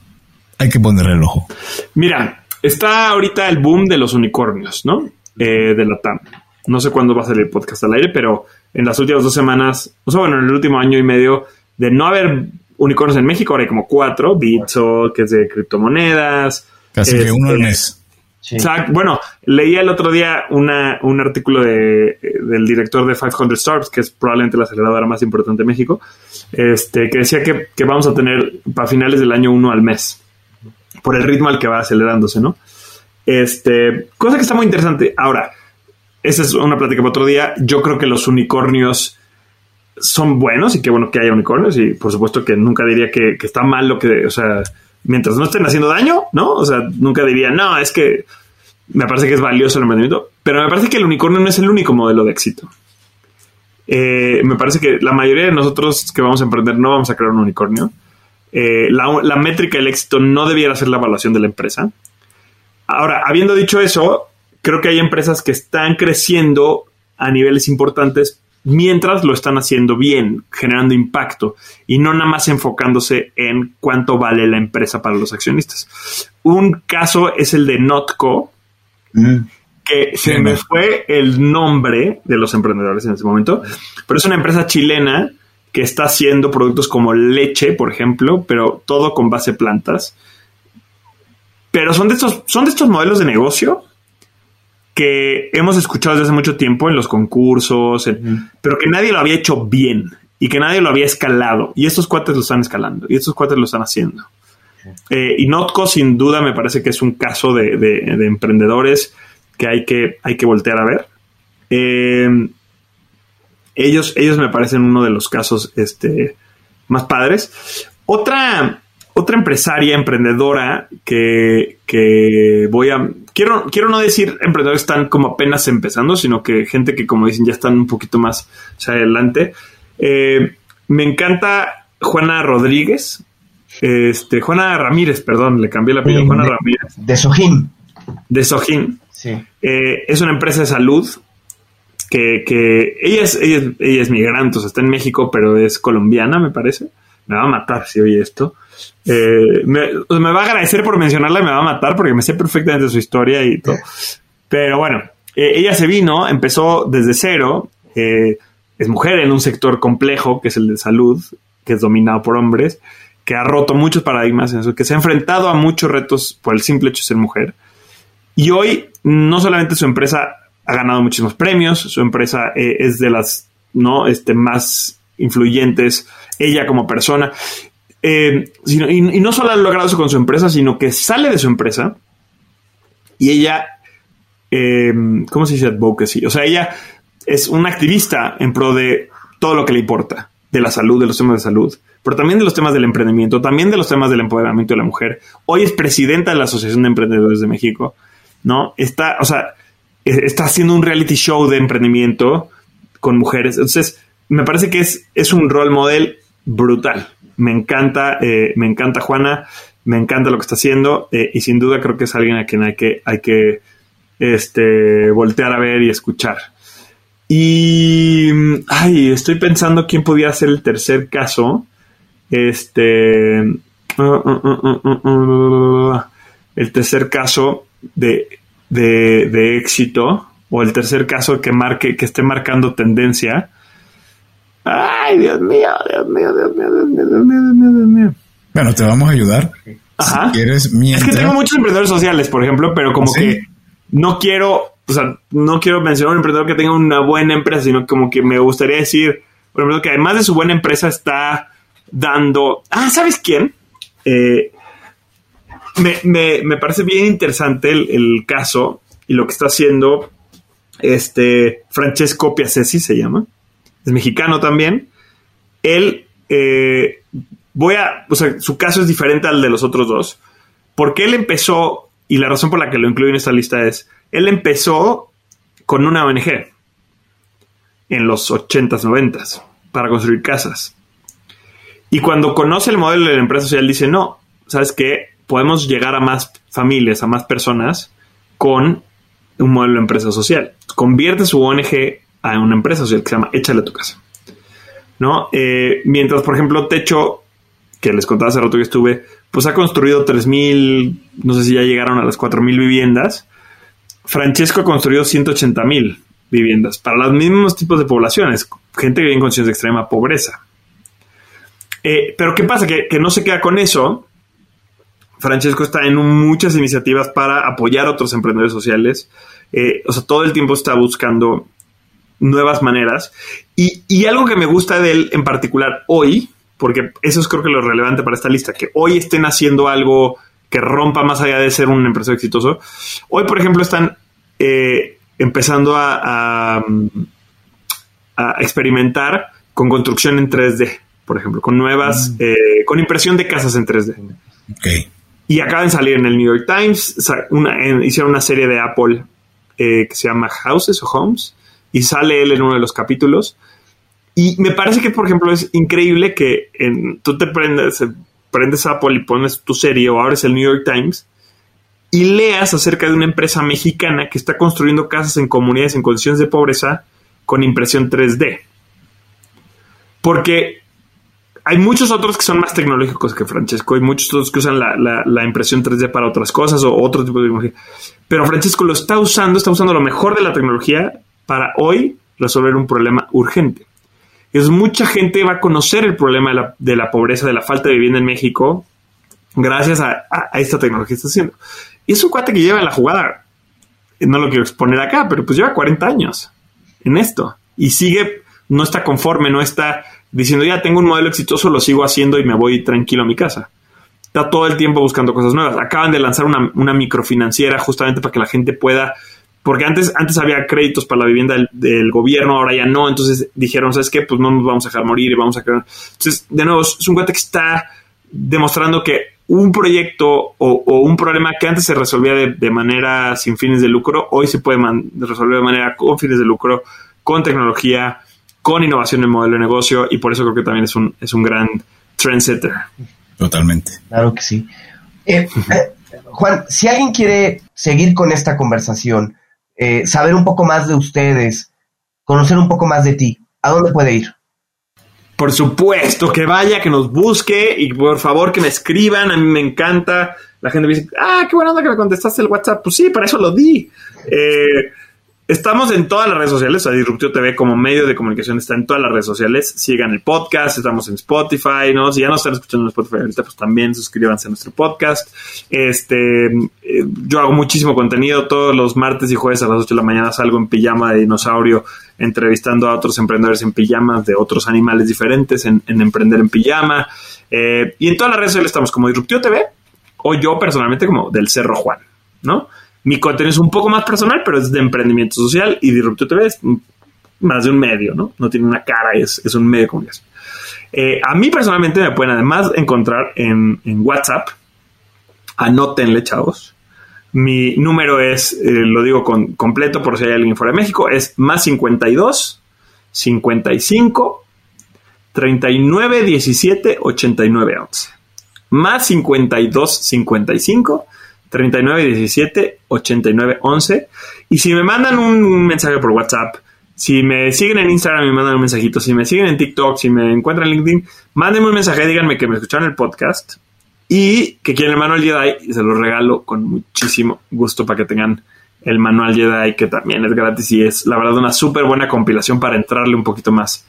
hay que ponerle el ojo? Mira, está ahorita el boom de los unicornios, ¿no? Eh, de la TAM. No sé cuándo va a salir el podcast al aire, pero en las últimas dos semanas, o sea, bueno, en el último año y medio, de no haber unicornios en México, ahora hay como cuatro, Bitso, que es de criptomonedas. Casi que uno al Bueno, leía el otro día un artículo de, del director de 500 Startups, que es probablemente la aceleradora más importante de México, este, que decía que, que vamos a tener para finales del año uno al mes, por el ritmo al que va acelerándose, ¿no? Este, cosa que está muy interesante. Ahora, esa es una plática para otro día. Yo creo que los unicornios son buenos y qué bueno que haya unicornios y por supuesto que nunca diría que, que está mal lo que, o sea, mientras no estén haciendo daño, ¿no? O sea, nunca diría, no, es que me parece que es valioso el emprendimiento, pero me parece que el unicornio no es el único modelo de éxito. Eh, me parece que la mayoría de nosotros que vamos a emprender no vamos a crear un unicornio. Eh, la, métrica del éxito no debiera ser la evaluación de la empresa. Ahora, habiendo dicho eso, creo que hay empresas que están creciendo a niveles importantes mientras lo están haciendo bien, generando impacto y no nada más enfocándose en cuánto vale la empresa para los accionistas. Un caso es el de Notco, mm. que se me fue el nombre de los emprendedores en ese momento, pero es una empresa chilena que está haciendo productos como leche, por ejemplo, pero todo con base plantas. Pero son de estos, son de estos modelos de negocio que hemos escuchado desde hace mucho tiempo en los concursos, pero que nadie lo había hecho bien y que nadie lo había escalado. Y estos cuates lo están escalando y estos cuates lo están haciendo. Eh, y Notco, sin duda, me parece que es un caso de, emprendedores que hay, que hay que voltear a ver. Eh, ellos, ellos me parecen uno de los casos este, más padres. Otra, otra empresaria, emprendedora, que, que voy a... Quiero, quiero no decir emprendedores que están como apenas empezando, sino que gente que, como dicen, ya están un poquito más adelante. Eh, me encanta Juana Rodríguez, este, Juana Ramírez, perdón, le cambié la apellido, Juana Ramírez. De Sojín. De Sojín. Sí. Eh, es una empresa de salud que, que ella, es, ella, es, ella es migrante, o sea, está en México, pero es colombiana, me parece. Me va a matar si oye esto. Eh, me, va a agradecer por mencionarla y me va a matar porque me sé perfectamente su historia y todo. Pero bueno, eh, ella se vino, empezó desde cero. Eh, es mujer en un sector complejo que es el de salud, que es dominado por hombres, que ha roto muchos paradigmas en eso, que se ha enfrentado a muchos retos por el simple hecho de ser mujer. Y hoy no solamente su empresa ha ganado muchísimos premios, su empresa es de las no este, más influyentes, ella como persona, eh, sino, y, no solo ha logrado eso con su empresa, sino que sale de su empresa y ella, eh, ¿cómo se dice advocacy? O sea, ella es una activista en pro de todo lo que le importa, de la salud, de los temas de salud, pero también de los temas del emprendimiento, también de los temas del empoderamiento de la mujer. Hoy es presidenta de la Asociación de Emprendedores de México, ¿no? Está, o sea, está haciendo un reality show de emprendimiento con mujeres. Entonces, me parece que es, es un role model brutal. Me encanta, eh, me encanta Juana, me encanta lo que está haciendo eh, y sin duda creo que es alguien a quien hay que, hay que este, voltear a ver y escuchar. Y, ay, estoy pensando quién podía ser el tercer caso. Este, uh, uh, uh, el tercer caso de, de, de, éxito o el tercer caso que marque, que esté marcando tendencia. Ay, Dios mío, Dios mío, Dios mío, Dios mío, Dios mío, Dios mío, Dios mío. Bueno, te vamos a ayudar. Ajá. Si quieres, mientras... Es que tengo muchos emprendedores sociales, por ejemplo, pero como ¿Sí? que no quiero, o sea, no quiero mencionar a un emprendedor que tenga una buena empresa, sino como que me gustaría decir, por ejemplo, que además de su buena empresa está dando. Ah, ¿sabes quién? Eh, me, me, me, parece bien interesante el, el, caso y lo que está haciendo este Francesco Piacesi se llama. Es mexicano también. Él, eh, voy a, o sea, su caso es diferente al de los otros dos, porque él empezó, y la razón por la que lo incluyo en esta lista es, él empezó con una ONG en los 80s, 90s para construir casas. Y cuando conoce el modelo de la empresa social, dice, no, ¿sabes qué? Podemos llegar a más familias, a más personas con un modelo de empresa social. Convierte su ONG a una empresa social que se llama Échale a tu casa. ¿No? Eh, mientras, por ejemplo, Techo, que les contaba hace rato que estuve, pues ha construido 3.000, no sé si ya llegaron a las 4.000 viviendas. Francesco ha construido 180.000 viviendas para los mismos tipos de poblaciones, gente que vive en condiciones de extrema pobreza. Eh, pero ¿qué pasa? Que, que, no se queda con eso. Francesco está en muchas iniciativas para apoyar a otros emprendedores sociales. Eh, o sea, todo el tiempo está buscando nuevas maneras. Y, y, algo que me gusta de él en particular hoy, porque eso es creo que lo relevante para esta lista, que hoy estén haciendo algo que rompa más allá de ser un empresario exitoso. Hoy, por ejemplo, están eh, empezando a, a, a experimentar con construcción en 3D por ejemplo, con nuevas, mm. eh, con impresión de casas en 3D. Okay. Y acaban de salir en el New York Times, una, en, hicieron una serie de Apple eh, que se llama Houses o Homes, y sale él en uno de los capítulos. Y me parece que, por ejemplo, es increíble que en, tú te prendes, prendes Apple y pones tu serie o abres el New York Times y leas acerca de una empresa mexicana que está construyendo casas en comunidades en condiciones de pobreza con impresión 3D. Porque hay muchos otros que son más tecnológicos que Francesco y muchos otros que usan la, la, impresión 3D para otras cosas o otro tipo de tecnología. Pero Francesco lo está usando, está usando lo mejor de la tecnología para hoy resolver un problema urgente. Es mucha gente va a conocer el problema de la, de la pobreza, de la falta de vivienda en México, gracias a, a, esta tecnología que está haciendo. Y es un cuate que lleva en la jugada, no lo quiero exponer acá, pero pues lleva 40 años en esto y sigue, no está conforme, no está diciendo, ya tengo un modelo exitoso, lo sigo haciendo y me voy tranquilo a mi casa. Está todo el tiempo buscando cosas nuevas. Acaban de lanzar una, una microfinanciera justamente para que la gente pueda, porque antes, antes había créditos para la vivienda del, del, gobierno, ahora ya no, entonces dijeron, ¿sabes qué? Pues no nos vamos a dejar morir y vamos a quedar. Entonces, de nuevo, es un cuate que está demostrando que un proyecto o, un problema que antes se resolvía de, manera sin fines de lucro, hoy se puede resolver de manera con fines de lucro, con tecnología, con innovación en el modelo de negocio y por eso creo que también es un, es un gran trendsetter. Totalmente. Claro que sí. Eh, eh, Juan, si alguien quiere seguir con esta conversación, eh, saber un poco más de ustedes, conocer un poco más de ti, ¿a dónde puede ir? Por supuesto, que vaya, que nos busque y por favor que me escriban. A mí me encanta. La gente me dice, ah, qué buena onda que me contestaste el WhatsApp. Pues sí, para eso lo di. Eh, estamos en todas las redes sociales. O sea, Disruptio TV como medio de comunicación está en todas las redes sociales. Sigan el podcast. Estamos en Spotify, ¿no? Si ya no están escuchando en Spotify pues también suscríbanse a nuestro podcast. Este, eh, yo hago muchísimo contenido. Todos los martes y jueves a las 8 de la mañana salgo en pijama de dinosaurio entrevistando a otros emprendedores en pijamas de otros animales diferentes en, Emprender en Pijama. Eh, y en todas las redes sociales estamos como Disruptivo TV o yo personalmente como del Cerro Juan, ¿no? Mi contenido es un poco más personal, pero es de emprendimiento social y Disruptivo TV es más de un medio, ¿no? No tiene una cara, es, es un medio de comunicación. Eh, a mí personalmente me pueden además encontrar en, en WhatsApp. Anótenle, chavos. Mi número es, eh, lo digo con, completo por si hay alguien fuera de México, es más 52 55 39 17 89 11. Más 52 55 39 17 89 11. Y si me mandan un mensaje por WhatsApp, si me siguen en Instagram me mandan un mensajito, si me siguen en TikTok, si me encuentran en LinkedIn, mándenme un mensaje, díganme que me escucharon el podcast y que quieren el manual Jedi se los regalo con muchísimo gusto para que tengan el manual Jedi que también es gratis y es la verdad una súper buena compilación para entrarle un poquito más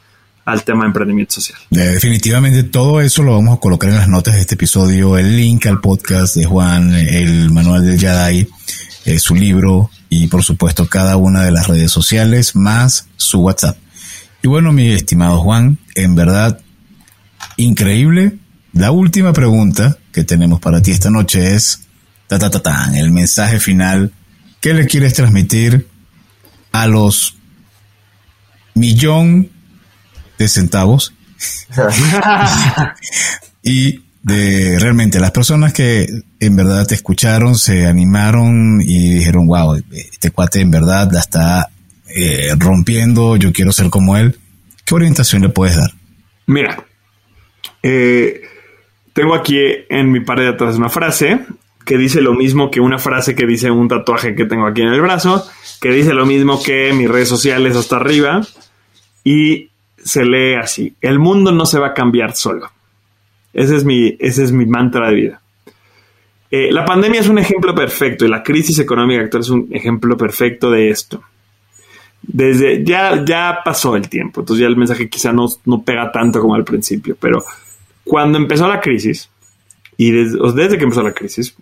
al tema de emprendimiento social. Definitivamente todo eso lo vamos a colocar en las notas de este episodio, el link al podcast de Juan, el manual del Jedi, eh, su libro y por supuesto cada una de las redes sociales más su WhatsApp. Y bueno, mi estimado Juan, en verdad increíble. La última pregunta que tenemos para ti esta noche es ta, ta, ta, el mensaje final que le quieres transmitir a los millón de centavos y de realmente las personas que en verdad te escucharon, se animaron y dijeron, wow, este cuate en verdad la está eh, rompiendo, yo quiero ser como él. ¿Qué orientación le puedes dar? Mira, eh, tengo aquí en mi pared de atrás una frase que dice lo mismo que una frase que dice un tatuaje que tengo aquí en el brazo, que dice lo mismo que mis redes sociales hasta arriba y se lee así, el mundo no se va a cambiar solo. Ese es mi, ese es mi mantra de vida. Eh, la pandemia es un ejemplo perfecto y la crisis económica actual es un ejemplo perfecto de esto. Desde ya, ya pasó el tiempo, entonces ya el mensaje quizá no, no pega tanto como al principio, pero cuando empezó la crisis, y desde, que empezó la crisis,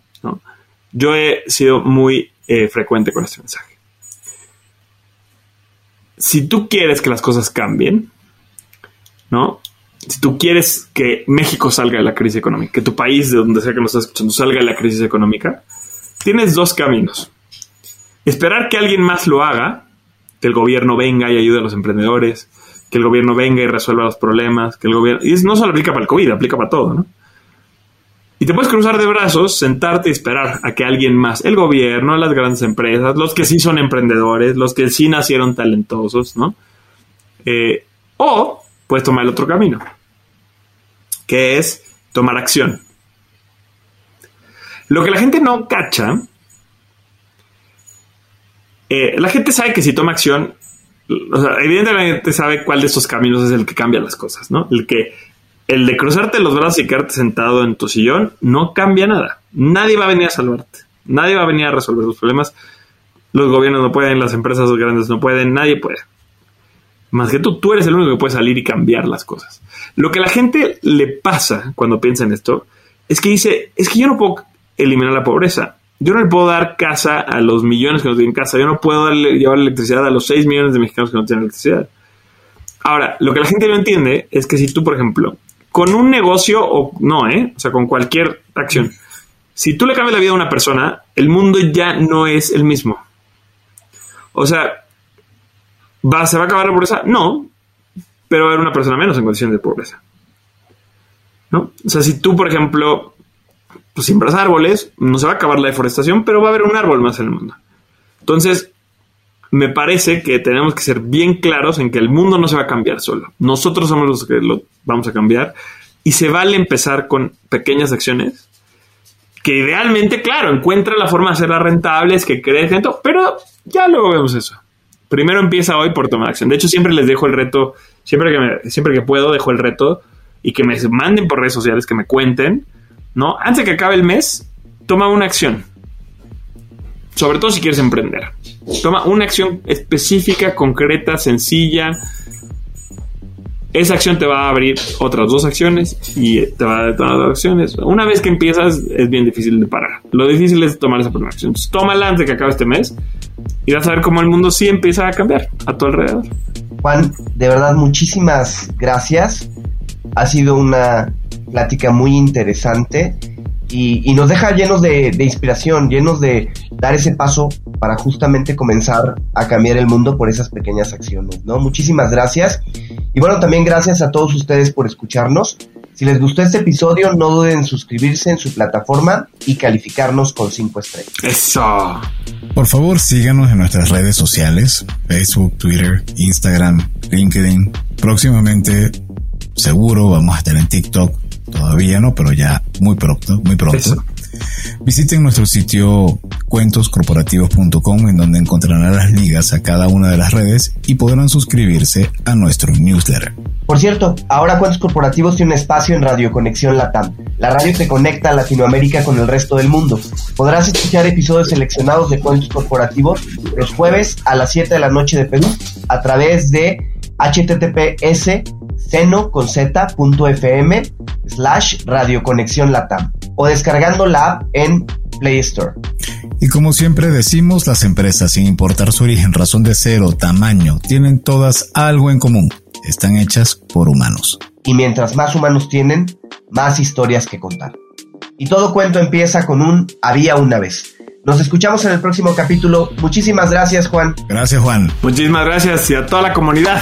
yo he sido muy eh, frecuente con este mensaje. Si tú quieres que las cosas cambien, ¿no? Si tú quieres que México salga de la crisis económica, que tu país, de donde sea que nos estás escuchando, salga de la crisis económica, tienes dos caminos. Esperar que alguien más lo haga, que el gobierno venga y ayude a los emprendedores, que el gobierno venga y resuelva los problemas, que el gobierno... Y no solo aplica para el COVID, aplica para todo, ¿no? Y te puedes cruzar de brazos, sentarte y esperar a que alguien más, el gobierno, las grandes empresas, los que sí son emprendedores, los que sí nacieron talentosos, ¿no? Eh, o puedes tomar el otro camino, que es tomar acción. Lo que la gente no cacha, eh, la gente sabe que si toma acción o sea, evidentemente sabe cuál de esos caminos es el que cambia las cosas, ¿no? El que, el de cruzarte los brazos y quedarte sentado en tu sillón no cambia nada. Nadie va a venir a salvarte. Nadie va a venir a resolver tus problemas. Los gobiernos no pueden, las empresas grandes no pueden, nadie puede. Más que tú, tú eres el único que puede salir y cambiar las cosas. Lo que a la gente le pasa cuando piensa en esto es que dice, es que yo no puedo eliminar la pobreza. Yo no le puedo dar casa a los millones que no tienen casa. Yo no puedo darle, llevar electricidad a los 6 millones de mexicanos que no tienen electricidad. Ahora, lo que la gente no entiende es que si tú, por ejemplo, con un negocio o no, ¿eh? O sea, con cualquier acción, si tú le cambias la vida a una persona, el mundo ya no es el mismo. O sea, ¿va, ¿se va a acabar la pobreza? No, pero va a haber una persona menos en condición de pobreza. ¿no? O sea, si tú, por ejemplo, pues siembras árboles, no se va a acabar la deforestación, pero va a haber un árbol más en el mundo. Entonces, me parece que tenemos que ser bien claros en que el mundo no se va a cambiar solo. Nosotros somos los que lo vamos a cambiar y se vale empezar con pequeñas acciones que idealmente, claro, encuentra la forma de hacerlas rentables, que crezcan, pero ya luego vemos eso. Primero empieza hoy por tomar acción. De hecho, siempre les dejo el reto, siempre que, siempre que puedo, dejo el reto y que me manden por redes sociales, que me cuenten, ¿no? Antes de que acabe el mes, toma una acción. Sobre todo si quieres emprender. Toma una acción específica, concreta, sencilla. Esa acción te va a abrir otras dos acciones y te va a dar otras acciones. Una vez que empiezas es bien difícil de parar. Lo difícil es tomar esa primera acción. Entonces, tómala antes de que acabe este mes y vas a ver cómo el mundo sí empieza a cambiar a tu alrededor. Juan, de verdad, muchísimas gracias. Ha sido una plática muy interesante y, nos deja llenos de, inspiración, llenos de dar ese paso para justamente comenzar a cambiar el mundo por esas pequeñas acciones, ¿no? Muchísimas gracias. Y bueno, también gracias a todos ustedes por escucharnos. Si les gustó este episodio, no duden en suscribirse en su plataforma y calificarnos con cinco estrellas. Eso. Por favor, síganos en nuestras redes sociales, Facebook, Twitter, Instagram, LinkedIn. Próximamente, seguro, vamos a estar en TikTok Todavía no, pero ya muy pronto, muy pronto. Visiten nuestro sitio cuentoscorporativos.com en donde encontrarán las ligas a cada una de las redes y podrán suscribirse a nuestro newsletter. Por cierto, ahora Cuentos Corporativos tiene un espacio en Radio Conexión Latam. La radio te conecta a Latinoamérica con el resto del mundo. Podrás escuchar episodios seleccionados de Cuentos Corporativos los jueves a las 7 de la noche de Perú a través de https seno con z.fm slash radioconexión latam o descargando la app en Play Store. Y como siempre decimos, las empresas, sin importar su origen, razón de ser o tamaño, tienen todas algo en común. Están hechas por humanos. Y mientras más humanos tienen, más historias que contar. Y todo cuento empieza con un había una vez. Nos escuchamos en el próximo capítulo. Muchísimas gracias, Juan. Gracias, Juan. Muchísimas gracias y a toda la comunidad